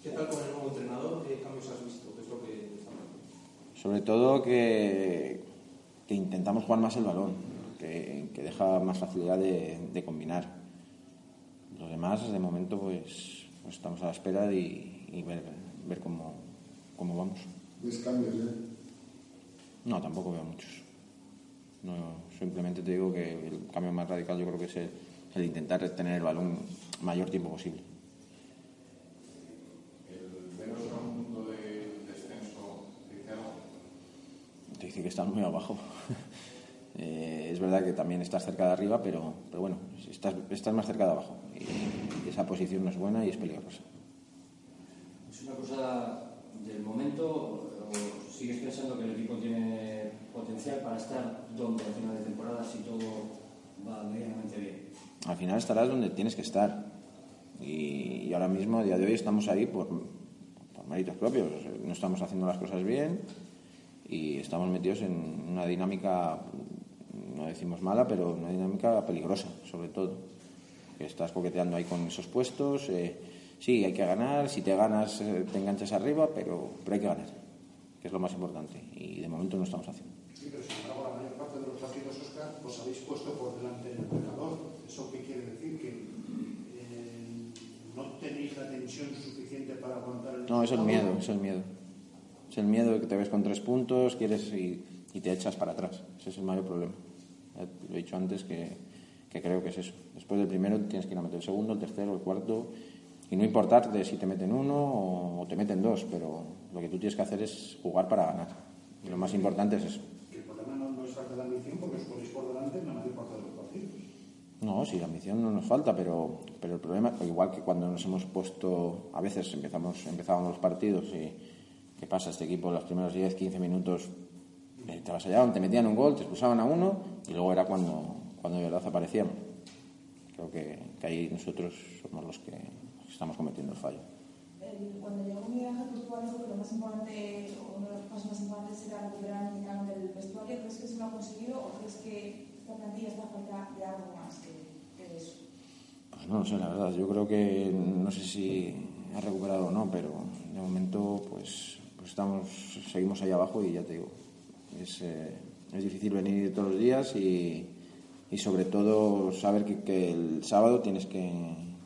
Speaker 37: ¿Qué tal con el nuevo entrenador? ¿Qué cambios has visto? ¿Qué es lo que está
Speaker 35: Sobre todo que, que intentamos jugar más el balón que, que deja más facilidad de, de, combinar. Los demás, de momento, pues, pues estamos a la espera y, y ver, ver cómo, cómo, vamos.
Speaker 36: ¿Ves cambios, eh?
Speaker 35: No, tampoco veo muchos. No, simplemente te digo que el cambio más radical yo creo que es el, el intentar tener el balón mayor tiempo posible.
Speaker 39: El menos a un mundo de descenso, dice algo.
Speaker 35: Te dice que están muy abajo. Eh, es verdad que también estás cerca de arriba, pero, pero bueno, estás, estás más cerca de abajo. Y esa posición no es buena y es peligrosa.
Speaker 37: ¿Es una cosa del momento o sigues pensando que el equipo tiene potencial para estar donde al final de temporada si todo va medianamente bien?
Speaker 35: Al final estarás donde tienes que estar. Y, y ahora mismo, a día de hoy, estamos ahí por, por méritos propios. No estamos haciendo las cosas bien y estamos metidos en una dinámica no decimos mala, pero una dinámica peligrosa, sobre todo. Que estás coqueteando ahí con esos puestos. Eh, sí, hay que ganar, si te ganas eh, te enganchas arriba, pero, pero hay que ganar, que es lo más importante. Y de momento no estamos haciendo.
Speaker 37: Sí, pero sin embargo, la mayor parte de los partidos, Oscar, os habéis puesto por delante del marcador. ¿Eso qué quiere decir? ¿Que eh, no tenéis la tensión suficiente para aguantar el
Speaker 35: No, es el miedo, es el miedo. Es el miedo de que te ves con tres puntos, quieres y, y te echas para atrás. Ese es el mayor problema. Ya lo he dicho antes que, que, creo que es eso. Después del primero tienes que ir a meter el segundo, el tercero, el cuarto. Y no importarte si te meten uno o te meten dos, pero lo que tú tienes que hacer es jugar para ganar. Y lo más importante es eso.
Speaker 37: Que el problema no, no es falta de ambición porque os ponéis por delante la mayor parte de los partidos.
Speaker 35: No, sí, la ambición no nos falta, pero, pero el problema, igual que cuando nos hemos puesto, a veces empezamos, empezábamos los partidos y ¿qué pasa? Este equipo los primeros 10, 15 minutos te avasallaban, te metían un gol, te expulsaban a uno y luego era cuando, cuando de verdad aparecían. Creo que, que ahí nosotros somos los que estamos cometiendo el fallo.
Speaker 38: Cuando llegó Miguel Ángel Portugal, dijo que lo más importante, o uno de los pasos más importantes era recuperar el canon del vestuario. ¿Crees que se lo ha conseguido o crees que esta plantilla está falta de algo más que, que eso?
Speaker 35: Pues no lo sé, la verdad. Yo creo que no sé si ha recuperado o no, pero de momento pues, pues estamos, seguimos ahí abajo y ya te digo, es, eh, es difícil venir todos los días y, y sobre todo saber que, el sábado tienes que,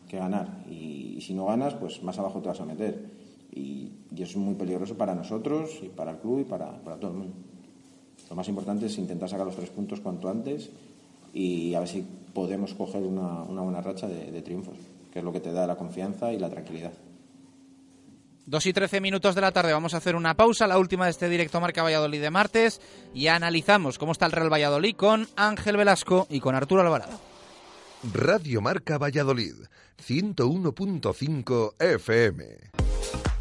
Speaker 35: que ganar y, si no ganas, pues más abajo te vas a meter. Y, y, eso es muy peligroso para nosotros y para el club y para, para todo el mundo. Lo más importante es intentar sacar los tres puntos cuanto antes y a ver si podemos coger una, una buena racha de triunfos, que es lo que te da la confianza y la tranquilidad.
Speaker 3: 2 y 13 minutos de la tarde. Vamos a hacer una pausa, la última de este directo Marca Valladolid de martes, y analizamos cómo está el Real Valladolid con Ángel Velasco y con Arturo Alvarado.
Speaker 1: Radio Marca Valladolid, 101.5 FM.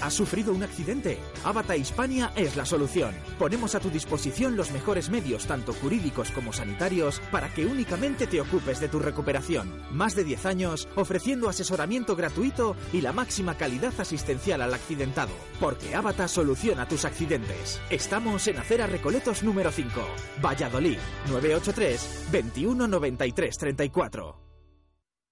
Speaker 40: ¿Has sufrido un accidente? Avata Hispania es la solución. Ponemos a tu disposición los mejores medios, tanto jurídicos como sanitarios, para que únicamente te ocupes de tu recuperación. Más de 10 años ofreciendo asesoramiento gratuito y la máxima calidad asistencial al accidentado. Porque Avata soluciona tus accidentes. Estamos en Acera Recoletos número 5, Valladolid, 983 21 93 34.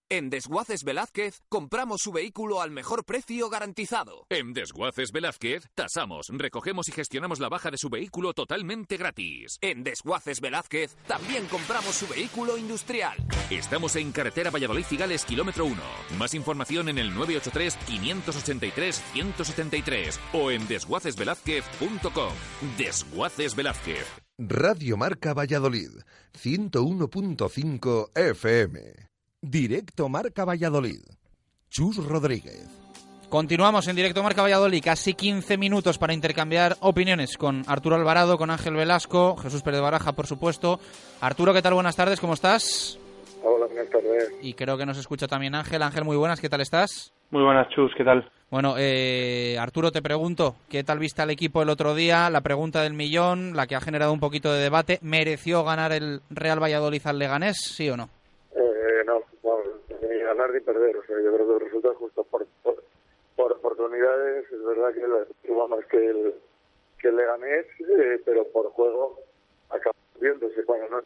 Speaker 41: En Desguaces Velázquez compramos su vehículo al mejor precio garantizado.
Speaker 42: En Desguaces Velázquez tasamos, recogemos y gestionamos la baja de su vehículo totalmente gratis.
Speaker 41: En Desguaces Velázquez también compramos su vehículo industrial.
Speaker 42: Estamos en carretera Valladolid-Cigales, kilómetro 1. Más información en el 983-583-173 o en desguacesvelázquez.com. Desguaces Velázquez.
Speaker 1: Radio Marca Valladolid, 101.5 FM. Directo Marca Valladolid. Chus Rodríguez.
Speaker 3: Continuamos en directo Marca Valladolid, casi 15 minutos para intercambiar opiniones con Arturo Alvarado, con Ángel Velasco, Jesús Pérez Baraja, por supuesto. Arturo, ¿qué tal? Buenas tardes, ¿cómo estás?
Speaker 43: Hola, buenas tardes.
Speaker 3: Y creo que nos escucha también Ángel. Ángel, muy buenas, ¿qué tal estás?
Speaker 44: Muy buenas, Chus, ¿qué tal?
Speaker 3: Bueno, eh, Arturo, te pregunto, ¿qué tal viste al equipo el otro día? La pregunta del millón, la que ha generado un poquito de debate, ¿mereció ganar el Real Valladolid al Leganés, sí o no?
Speaker 43: Ganar ni perder. O sea, yo creo que el resultado es justo por, por, por oportunidades. Es verdad que la tuvo más que el, que el Leganés, eh, pero por juego acaba viéndose cuando no.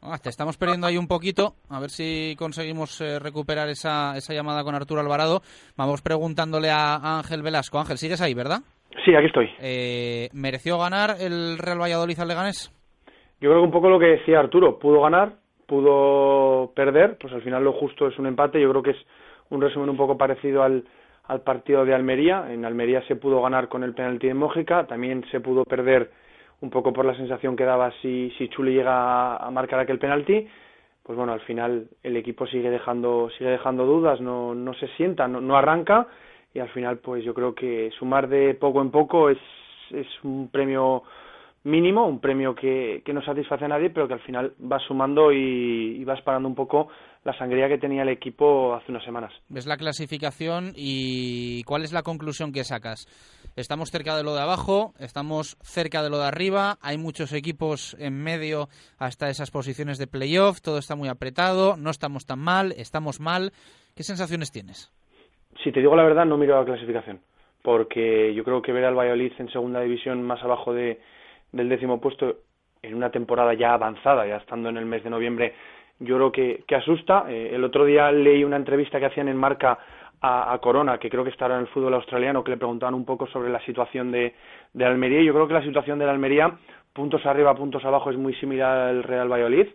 Speaker 3: Ah, te estamos perdiendo ahí un poquito. A ver si conseguimos eh, recuperar esa, esa llamada con Arturo Alvarado. Vamos preguntándole a Ángel Velasco. Ángel, sigues ahí, ¿verdad?
Speaker 44: Sí, aquí estoy.
Speaker 3: Eh, ¿Mereció ganar el Real Valladolid al Leganés?
Speaker 44: Yo creo que un poco lo que decía Arturo, pudo ganar, pudo perder, pues al final lo justo es un empate. Yo creo que es un resumen un poco parecido al, al partido de Almería. En Almería se pudo ganar con el penalti de Mójica, también se pudo perder un poco por la sensación que daba si, si Chuli llega a marcar aquel penalti. Pues bueno, al final el equipo sigue dejando, sigue dejando dudas, no, no se sienta, no, no arranca y al final pues yo creo que sumar de poco en poco es, es un premio mínimo, un premio que, que no satisface a nadie, pero que al final va sumando y, y vas parando un poco la sangría que tenía el equipo hace unas semanas.
Speaker 3: Ves la clasificación y ¿cuál es la conclusión que sacas? Estamos cerca de lo de abajo, estamos cerca de lo de arriba, hay muchos equipos en medio hasta esas posiciones de playoff, todo está muy apretado, no estamos tan mal, estamos mal. ¿Qué sensaciones tienes?
Speaker 44: Si te digo la verdad, no miro la clasificación, porque yo creo que ver al Valladolid en segunda división más abajo de, del décimo puesto en una temporada ya avanzada, ya estando en el mes de noviembre, yo creo que, que asusta. Eh, el otro día leí una entrevista que hacían en Marca a, Corona, que creo que estará en el fútbol australiano, que le preguntaban un poco sobre la situación de, de Almería. Yo creo que la situación de la Almería, puntos arriba, puntos abajo, es muy similar al Real Valladolid.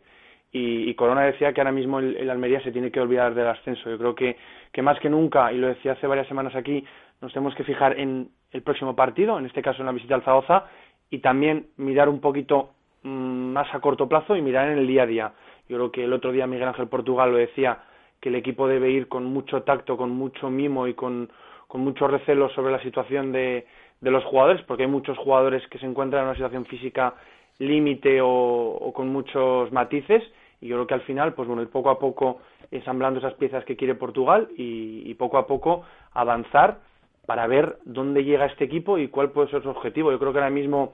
Speaker 44: Y, Corona decía que ahora mismo el, el, Almería se tiene que olvidar del ascenso. Yo creo que, que más que nunca, y lo decía hace varias semanas aquí, nos tenemos que fijar en el próximo partido, en este caso en la visita al Zaragoza, y también mirar un poquito mmm, más a corto plazo y mirar en el día a día. Yo creo que el otro día Miguel Ángel Portugal lo decía, que el equipo debe ir con mucho tacto, con mucho mimo y con, con mucho recelo sobre la situación de, de los jugadores, porque hay muchos jugadores que se encuentran en una situación física límite o, o, con muchos matices y yo creo que al final, pues bueno, ir poco a poco ensamblando esas piezas que quiere Portugal y, y poco a poco avanzar para ver dónde llega este equipo y cuál puede ser su objetivo. Yo creo que ahora mismo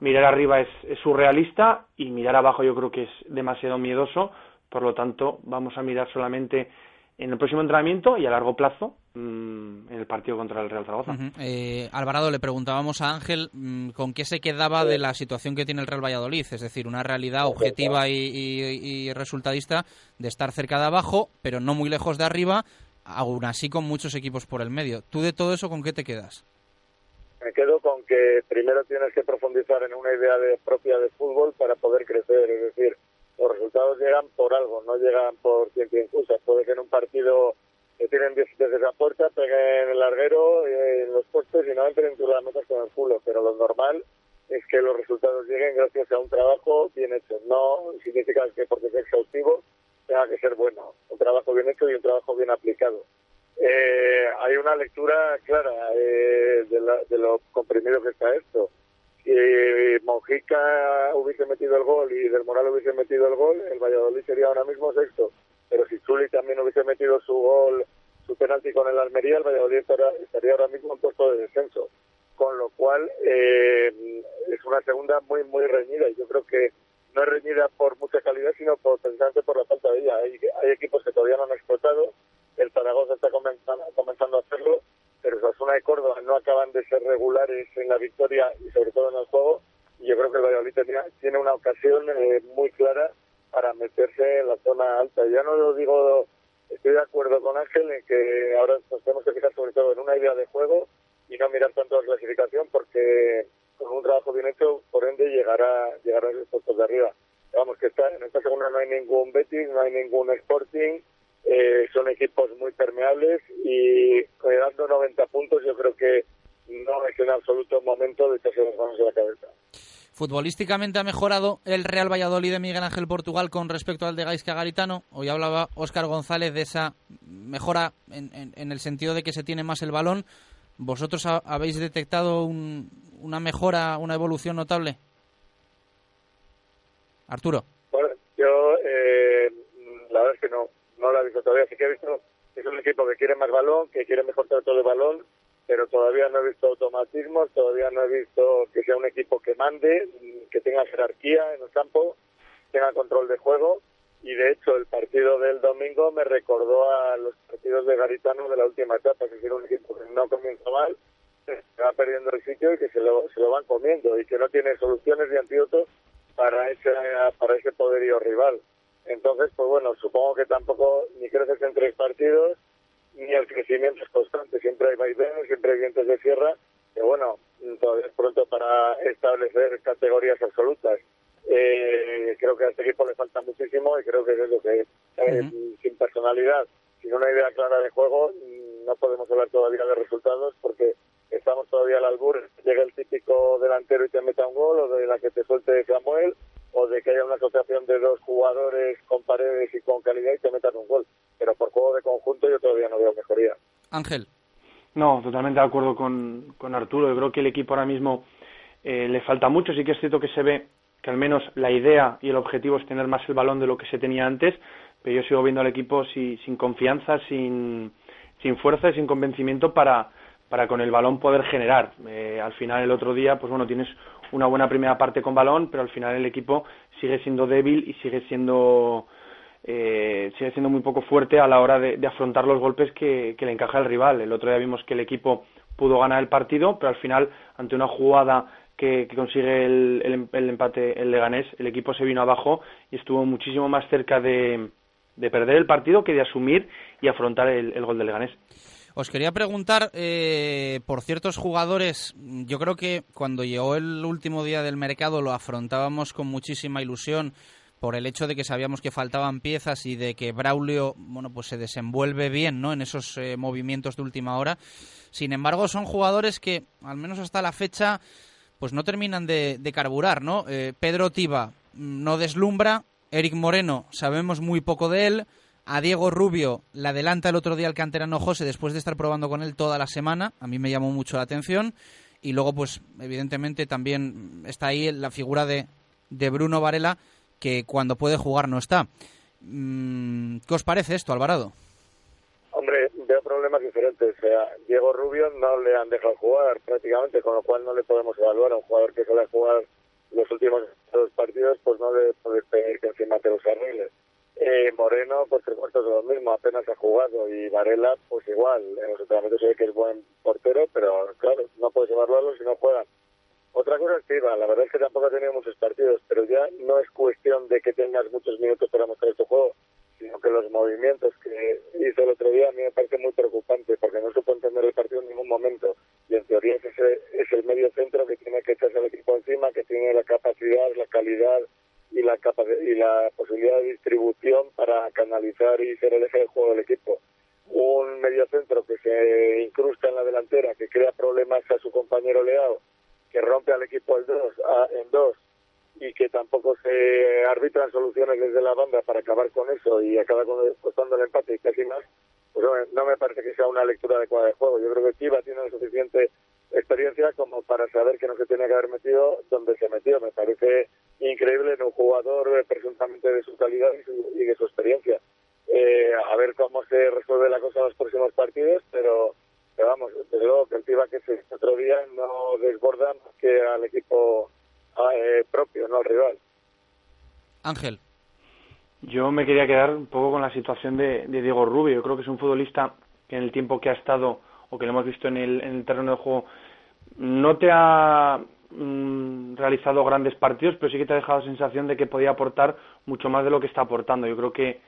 Speaker 44: mirar arriba es, surrealista y mirar abajo yo creo que es demasiado miedoso por lo tanto, vamos a mirar solamente en el próximo entrenamiento y a largo plazo mmm, en el partido contra el Real Zaragoza.
Speaker 3: Eh, Alvarado, le preguntábamos a Ángel mmm, con qué se quedaba de la situación que tiene el Real Valladolid, es decir, una realidad objetiva y resultadista de estar cerca de abajo, pero no muy lejos de arriba, aún así con muchos equipos por el medio. ¿Tú de todo eso con qué te quedas?
Speaker 43: Me quedo con que primero tienes que profundizar en una idea de, propia de fútbol para poder crecer, es decir, los resultados llegan por algo, no llegan por ciencia injusta. Puede que en un partido que tienen 10 veces a puerta, peguen el larguero eh, en los postes y no entren tú las metas con el culo, pero lo normal es que los resultados lleguen gracias a un trabajo bien hecho. No significa que porque sea exhaustivo tenga que ser bueno. Un trabajo bien hecho y un trabajo bien aplicado. Eh, hay una lectura clara eh, de, la- de lo comprimido que está esto. Si Mojica hubiese metido el gol y Del Moral hubiese metido el gol, el Valladolid sería ahora mismo sexto. Pero si Chuli también hubiese metido su gol, su penalti con el Almería, el Valladolid estaría, ahora mismo en puesto de descenso. Con lo cual, eh, es una segunda muy, muy reñida. Y yo creo que no es reñida por mucha calidad, sino por, precisamente por la falta de ella. Hay, hay equipos que todavía no han explotado. El Zaragoza está comenzando, comenzando a hacerlo, pero Sasuna y Córdoba no acaban de ser regulares en la victoria y sobre todo en el juego. Y yo creo que el Valladolid tiene una ocasión eh, muy clara para meterse en la zona alta. Ya no lo digo, estoy de acuerdo con Ángel en que ahora nos tenemos que fijar sobre todo en una idea de juego y no mirar tanto la clasificación porque con un trabajo bien hecho, por ende, llegará, llegará a los puestos de arriba. Vamos, que está, en esta segunda no hay ningún Betis, no hay ningún Sporting, eh, son equipos muy permeables y dando 90 puntos yo creo que no es en absoluto momento de echarse las manos a la cabeza.
Speaker 3: Futbolísticamente ha mejorado el Real Valladolid de Miguel Ángel Portugal con respecto al de Gaisca Garitano. Hoy hablaba Óscar González de esa mejora en el sentido de que se tiene más el balón. ¿Vosotros ha- habéis detectado un- una mejora, una evolución notable? Arturo.
Speaker 43: Bueno, yo eh, la verdad es que no, no lo he visto todavía. Sí que he visto que es un equipo que quiere más balón, que quiere mejor trato de balón, pero todavía no he visto automatismos, todavía no he visto que sea un equipo que mande, que tenga jerarquía en el campo, tenga control de juego. Y de hecho, el partido del domingo me recordó a los partidos de Garitano de la última etapa, es decir, un equipo que no comienza mal, se va perdiendo el sitio y que se lo, se lo van comiendo y que no tiene soluciones ni antídotos para ese, para ese poderío rival. Entonces, pues bueno, supongo que tampoco ni creces en tres partidos, ni el crecimiento es constante. Siempre hay vaivenes, siempre hay vientos de sierra, que bueno, todavía es pronto para establecer categorías absolutas. Eh, creo que a este equipo le falta muchísimo y creo que es lo que es. Eh, Sin personalidad, sin una idea clara de juego, no podemos hablar todavía de resultados porque estamos todavía al albur. Llega el típico delantero y te meta un gol, o de la que te suelte Samuel, o de que haya una asociación de dos jugadores con paredes y con calidad y te metan un gol. Pero por juego de conjunto yo todavía no veo mejoría.
Speaker 3: Ángel.
Speaker 44: No, totalmente de acuerdo con, con Arturo. Yo creo que el equipo ahora mismo eh, le falta mucho. Sí que es cierto que se ve al menos la idea y el objetivo es tener más el balón de lo que se tenía antes, pero yo sigo viendo al equipo si- sin confianza, sin, sin fuerza y sin convencimiento para, para con el balón poder generar. Eh, al final el otro día, pues bueno, tienes una buena primera parte con balón, pero al final el equipo sigue siendo débil y sigue siendo eh, sigue siendo muy poco fuerte a la hora de, de afrontar los golpes que, que le encaja el rival. El otro día vimos que el equipo pudo ganar el partido, pero al final, ante una jugada que, consigue em- el empate el Leganés, el equipo se vino abajo y estuvo muchísimo más cerca de, de perder el partido que de asumir y afrontar el, el gol del Leganés.
Speaker 3: Os quería preguntar eh, por ciertos jugadores. Yo creo que cuando llegó el último día del mercado lo afrontábamos con muchísima ilusión por el hecho de que sabíamos que faltaban piezas y de que Braulio bueno pues se desenvuelve bien ¿no? en esos eh, movimientos de última hora. Sin embargo, son jugadores que, al menos hasta la fecha, pues no terminan de, de carburar. ¿no? Eh, Pedro Tiba no deslumbra. Eric Moreno, sabemos muy poco de él. A Diego Rubio le adelanta el otro día el canterano José después de estar probando con él toda la semana. A mí me llamó mucho la atención. Y luego, pues, evidentemente también está ahí la figura de, de Bruno Varela, que cuando puede jugar no está. Mm, ¿Qué os parece esto, Alvarado?
Speaker 43: Problemas diferentes. O Diego Rubio no le han dejado jugar prácticamente, con lo cual no le podemos evaluar a un jugador que suele jugar los últimos dos partidos, pues no le puedes pedir que encima te los arregles. Eh, Moreno, pues tres cuartos de lo mismo, apenas ha jugado, y Varela, pues igual. En los entrenamientos se ve que es buen portero, pero claro, no puedes evaluarlo si no juegan. Otra cosa es que Iba, la verdad es que tampoco ha tenido muchos partidos, pero ya no es cuestión de que tengas muchos minutos para mostrar tu juego, sino que los movimientos que hizo el otro día a mí me parece muy preocupante, porque no supo entender el partido en ningún momento, y en teoría es, ese, es el medio centro que tiene que echarse al equipo encima, que tiene la capacidad, la calidad y la, capac- y la posibilidad de distribución para canalizar y ser el eje de juego del equipo. Un mediocentro que que incrusta en la delantera, que crea problemas a su compañero Leao, que rompe al equipo en dos, en dos y que tampoco se arbitran soluciones desde la banda para acabar con eso y acaba costando el empate y casi más, pues no me parece que sea una lectura adecuada de juego. Yo creo que Tiva tiene la suficiente experiencia como para saber que no se tiene que haber metido donde se metió. Me parece increíble en un jugador presuntamente de su calidad y, de su experiencia. Eh, a ver cómo se resuelve la cosa en los próximos partidos, pero, vamos, desde luego que el Tiva que se otro día no desborda más que al equipo eh, propio, no al rival.
Speaker 3: Ángel.
Speaker 44: Yo me quería quedar un poco con la situación de, Diego Rubio. Yo creo que es un futbolista que en el tiempo que ha estado o que lo hemos visto en el, en el terreno de juego no te ha mm, realizado grandes partidos, pero sí que te ha dejado la sensación de que podía aportar mucho más de lo que está aportando. Yo creo que,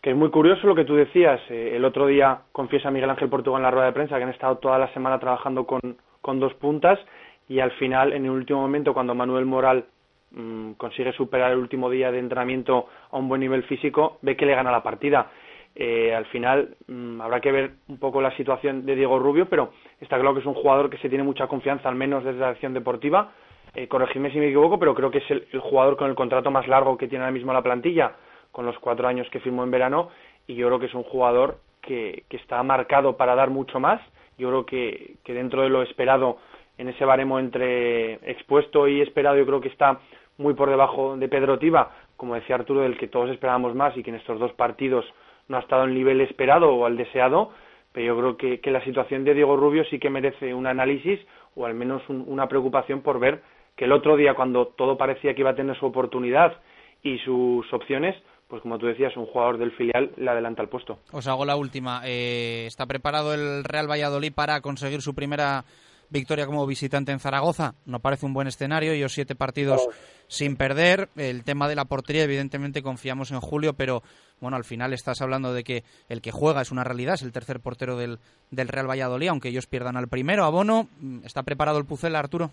Speaker 44: que es muy curioso lo que tú decías. Eh, el otro día confiesa Miguel Ángel Portugal en la rueda de prensa que han estado toda la semana trabajando con, con dos puntas y al final, en el último momento, cuando Manuel Moral mm, consigue superar el último día de entrenamiento a un buen nivel físico, ve que le gana la partida. Eh, al final mm, habrá que ver un poco la situación de Diego Rubio, pero está claro que es un jugador que se tiene mucha confianza, al menos desde la acción deportiva. Eh, corregidme si me equivoco, pero creo que es el, jugador con el contrato más largo que tiene ahora mismo la plantilla, con los cuatro años que firmó en verano, y yo creo que es un jugador que, que está marcado para dar mucho más. Yo creo que, que dentro de lo esperado en ese baremo entre expuesto y esperado, yo creo que está muy por debajo de Pedro Tiva, como decía Arturo, del que todos esperábamos más y que en estos dos partidos no ha estado en el nivel esperado o al deseado, pero yo creo que, que la situación de Diego Rubio sí que merece un análisis o al menos una preocupación por ver que el otro día, cuando todo parecía que iba a tener su oportunidad y sus opciones, pues como tú decías, un jugador del filial le adelanta el puesto.
Speaker 3: Os hago la última. Eh, ¿Está preparado el Real Valladolid para conseguir su primera victoria como visitante en Zaragoza. No parece un buen escenario. Ellos siete partidos sin perder. El tema de la portería, evidentemente confiamos en Julio, pero bueno, al final estás hablando de que el que juega es una realidad, es el tercer portero del, del Real Valladolid, aunque ellos pierdan al primero. Abono, ¿está preparado el Pucel, Arturo?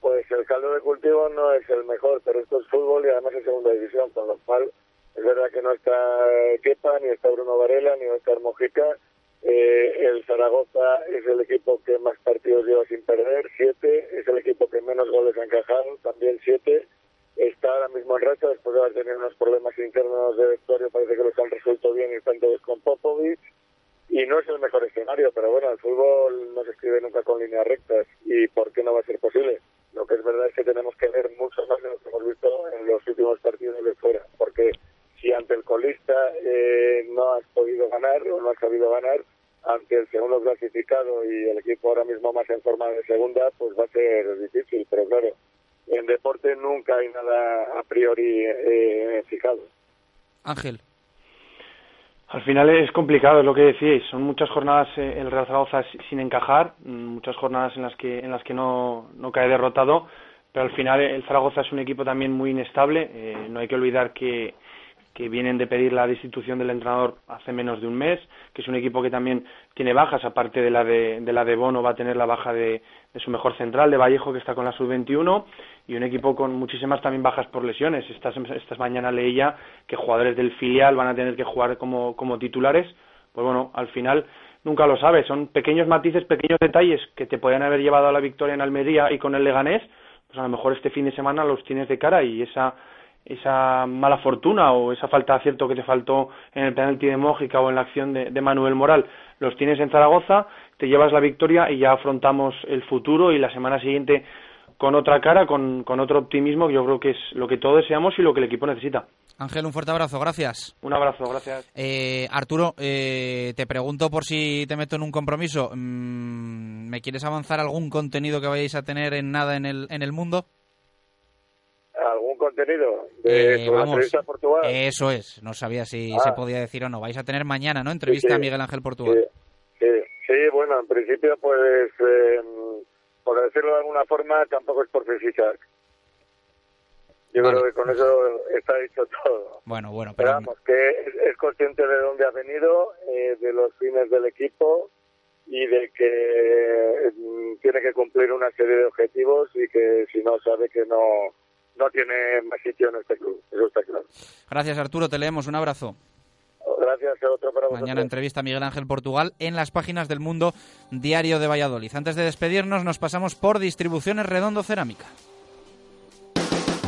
Speaker 43: Pues el caldo de cultivo no es el mejor, pero esto es fútbol y además es segunda división, con lo cual es verdad que no está Kepa, ni está Bruno Varela, ni está Mojica eh, el Zaragoza es el equipo que más partidos lleva sin perder, siete. Es el equipo que menos goles ha encajado, también siete. Está ahora mismo en racha después de haber tenido unos problemas internos de vestuario. Parece que los han resuelto bien y están todos con Popovic. Y no es el mejor escenario, pero bueno, el fútbol no se escribe nunca con líneas rectas. ¿Y por qué no va a ser posible? Lo que es verdad es que tenemos que ver mucho más de lo que hemos visto en los últimos partidos de fuera. Porque si ante el colista eh, no has podido ganar o no has sabido ganar, ante el segundo clasificado y el equipo ahora mismo más en forma de segunda, pues va a ser difícil, pero claro, en deporte nunca hay nada a priori eh, fijado.
Speaker 3: Ángel.
Speaker 44: Al final es complicado, es lo que decíais. Son muchas jornadas eh, el Real Zaragoza sin encajar, mm, muchas jornadas en las que en las que no, no cae derrotado, pero al final el Zaragoza es un equipo también muy inestable. Eh, no hay que olvidar que que vienen de pedir la destitución del entrenador hace menos de un mes, que es un equipo que también tiene bajas, aparte de la de, de la de Bono, va a tener la baja de, de su mejor central, de Vallejo, que está con la sub-21, y un equipo con muchísimas también bajas por lesiones. Estas, estas mañana leía que jugadores del filial van a tener que jugar como, como titulares. Pues bueno, al final nunca lo sabes, son pequeños matices, pequeños detalles que te podrían haber llevado a la victoria en Almería y con el Leganés, pues a lo mejor este fin de semana los tienes de cara y esa esa mala fortuna o esa falta de acierto que te faltó en el penalti de Mójica o en la acción de, de, Manuel Moral, los tienes en Zaragoza, te llevas la victoria y ya afrontamos el futuro y la semana siguiente con otra cara, con, con otro optimismo, que yo creo que es lo que todos deseamos y lo que el equipo necesita.
Speaker 3: Ángel, un fuerte abrazo, gracias.
Speaker 44: Un abrazo, gracias.
Speaker 3: Eh, Arturo, eh, te pregunto por si te meto en un compromiso. Mm, ¿Me quieres avanzar algún contenido que vayáis a tener en nada en el, en el mundo?
Speaker 43: Contenido de
Speaker 3: eh,
Speaker 43: entrevista a Portugal.
Speaker 3: Eso es, no sabía si se ah. podía decir o no. Vais a tener mañana, ¿no? Entrevista a Miguel Ángel Portugal.
Speaker 43: Sí, sí, bueno, en principio, pues, eh, por decirlo de alguna forma, tampoco es por física. Yo creo que con eso está dicho todo.
Speaker 3: Bueno, bueno, pero...
Speaker 43: vamos, que es, consciente de dónde ha venido, eh, de los fines del equipo y de que mm, tiene que cumplir una serie de objetivos y que si no sabe que no no tiene más sitio en este club, eso está claro.
Speaker 3: Gracias Arturo, te leemos, un abrazo.
Speaker 43: Gracias, otro para vosotros.
Speaker 3: Mañana entrevista a Miguel Ángel Portugal en las páginas del Mundo Diario de Valladolid. Antes de despedirnos, nos pasamos por Distribuciones Redondo Cerámica.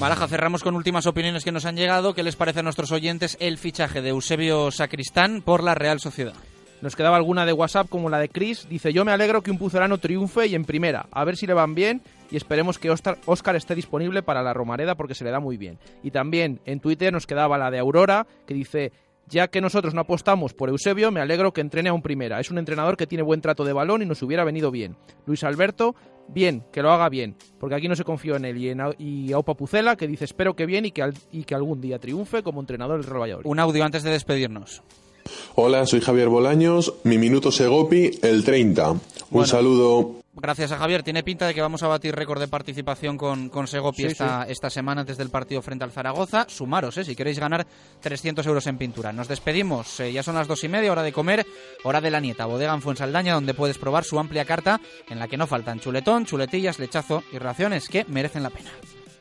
Speaker 3: Baraja, cerramos con últimas opiniones que nos han llegado. ¿Qué les parece a nuestros oyentes el fichaje de Eusebio Sacristán por la Real Sociedad?
Speaker 6: Nos quedaba alguna de WhatsApp como la de Chris. Dice, yo me alegro que un puzolano triunfe y en primera. A ver si le van bien y esperemos que Oscar esté disponible para la Romareda porque se le da muy bien. Y también en Twitter nos quedaba la de Aurora que dice, ya que nosotros no apostamos por Eusebio, me alegro que entrene a un primera. Es un entrenador que tiene buen trato de balón y nos hubiera venido bien. Luis Alberto, bien, que lo haga bien, porque aquí no se confió en él y, en, y a Opa Pucela, que dice espero que bien y que, y que algún día triunfe como entrenador del Real Valladolid.
Speaker 3: Un audio antes de despedirnos.
Speaker 45: Hola, soy Javier Bolaños, mi minuto Segopi, el 30. Un saludo.
Speaker 3: Gracias a Javier. Tiene pinta de que vamos a batir récord de participación con, con Segopi
Speaker 6: Sí,
Speaker 3: esta, esta semana antes del partido frente al Zaragoza. Sumaros, eh, si queréis ganar 300 euros en pintura. Nos despedimos. eh, ya son las dos y media, hora de comer, hora de la nieta. Bodega en Fuensaldaña, donde puedes probar su amplia carta en la que no faltan chuletón, chuletillas, lechazo y raciones que merecen la pena.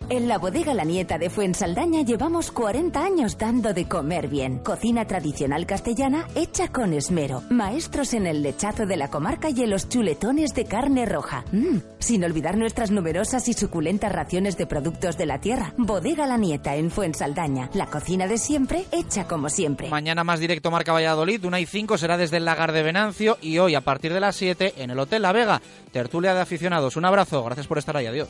Speaker 32: En la bodega La Nieta de Fuensaldaña llevamos 40 años dando de comer bien. Cocina tradicional castellana hecha con esmero. Maestros en el lechazo de la comarca y en los chuletones de carne roja. Mm, sin olvidar nuestras numerosas y suculentas raciones de productos de la tierra. Bodega La Nieta en Fuensaldaña. La cocina de siempre hecha como siempre.
Speaker 3: Mañana más directo Marca Valladolid, una y 5 será desde el Lagar de Venancio y hoy a partir de las 7 en el Hotel La Vega. Tertulia de aficionados. Un abrazo, gracias por estar ahí, adiós.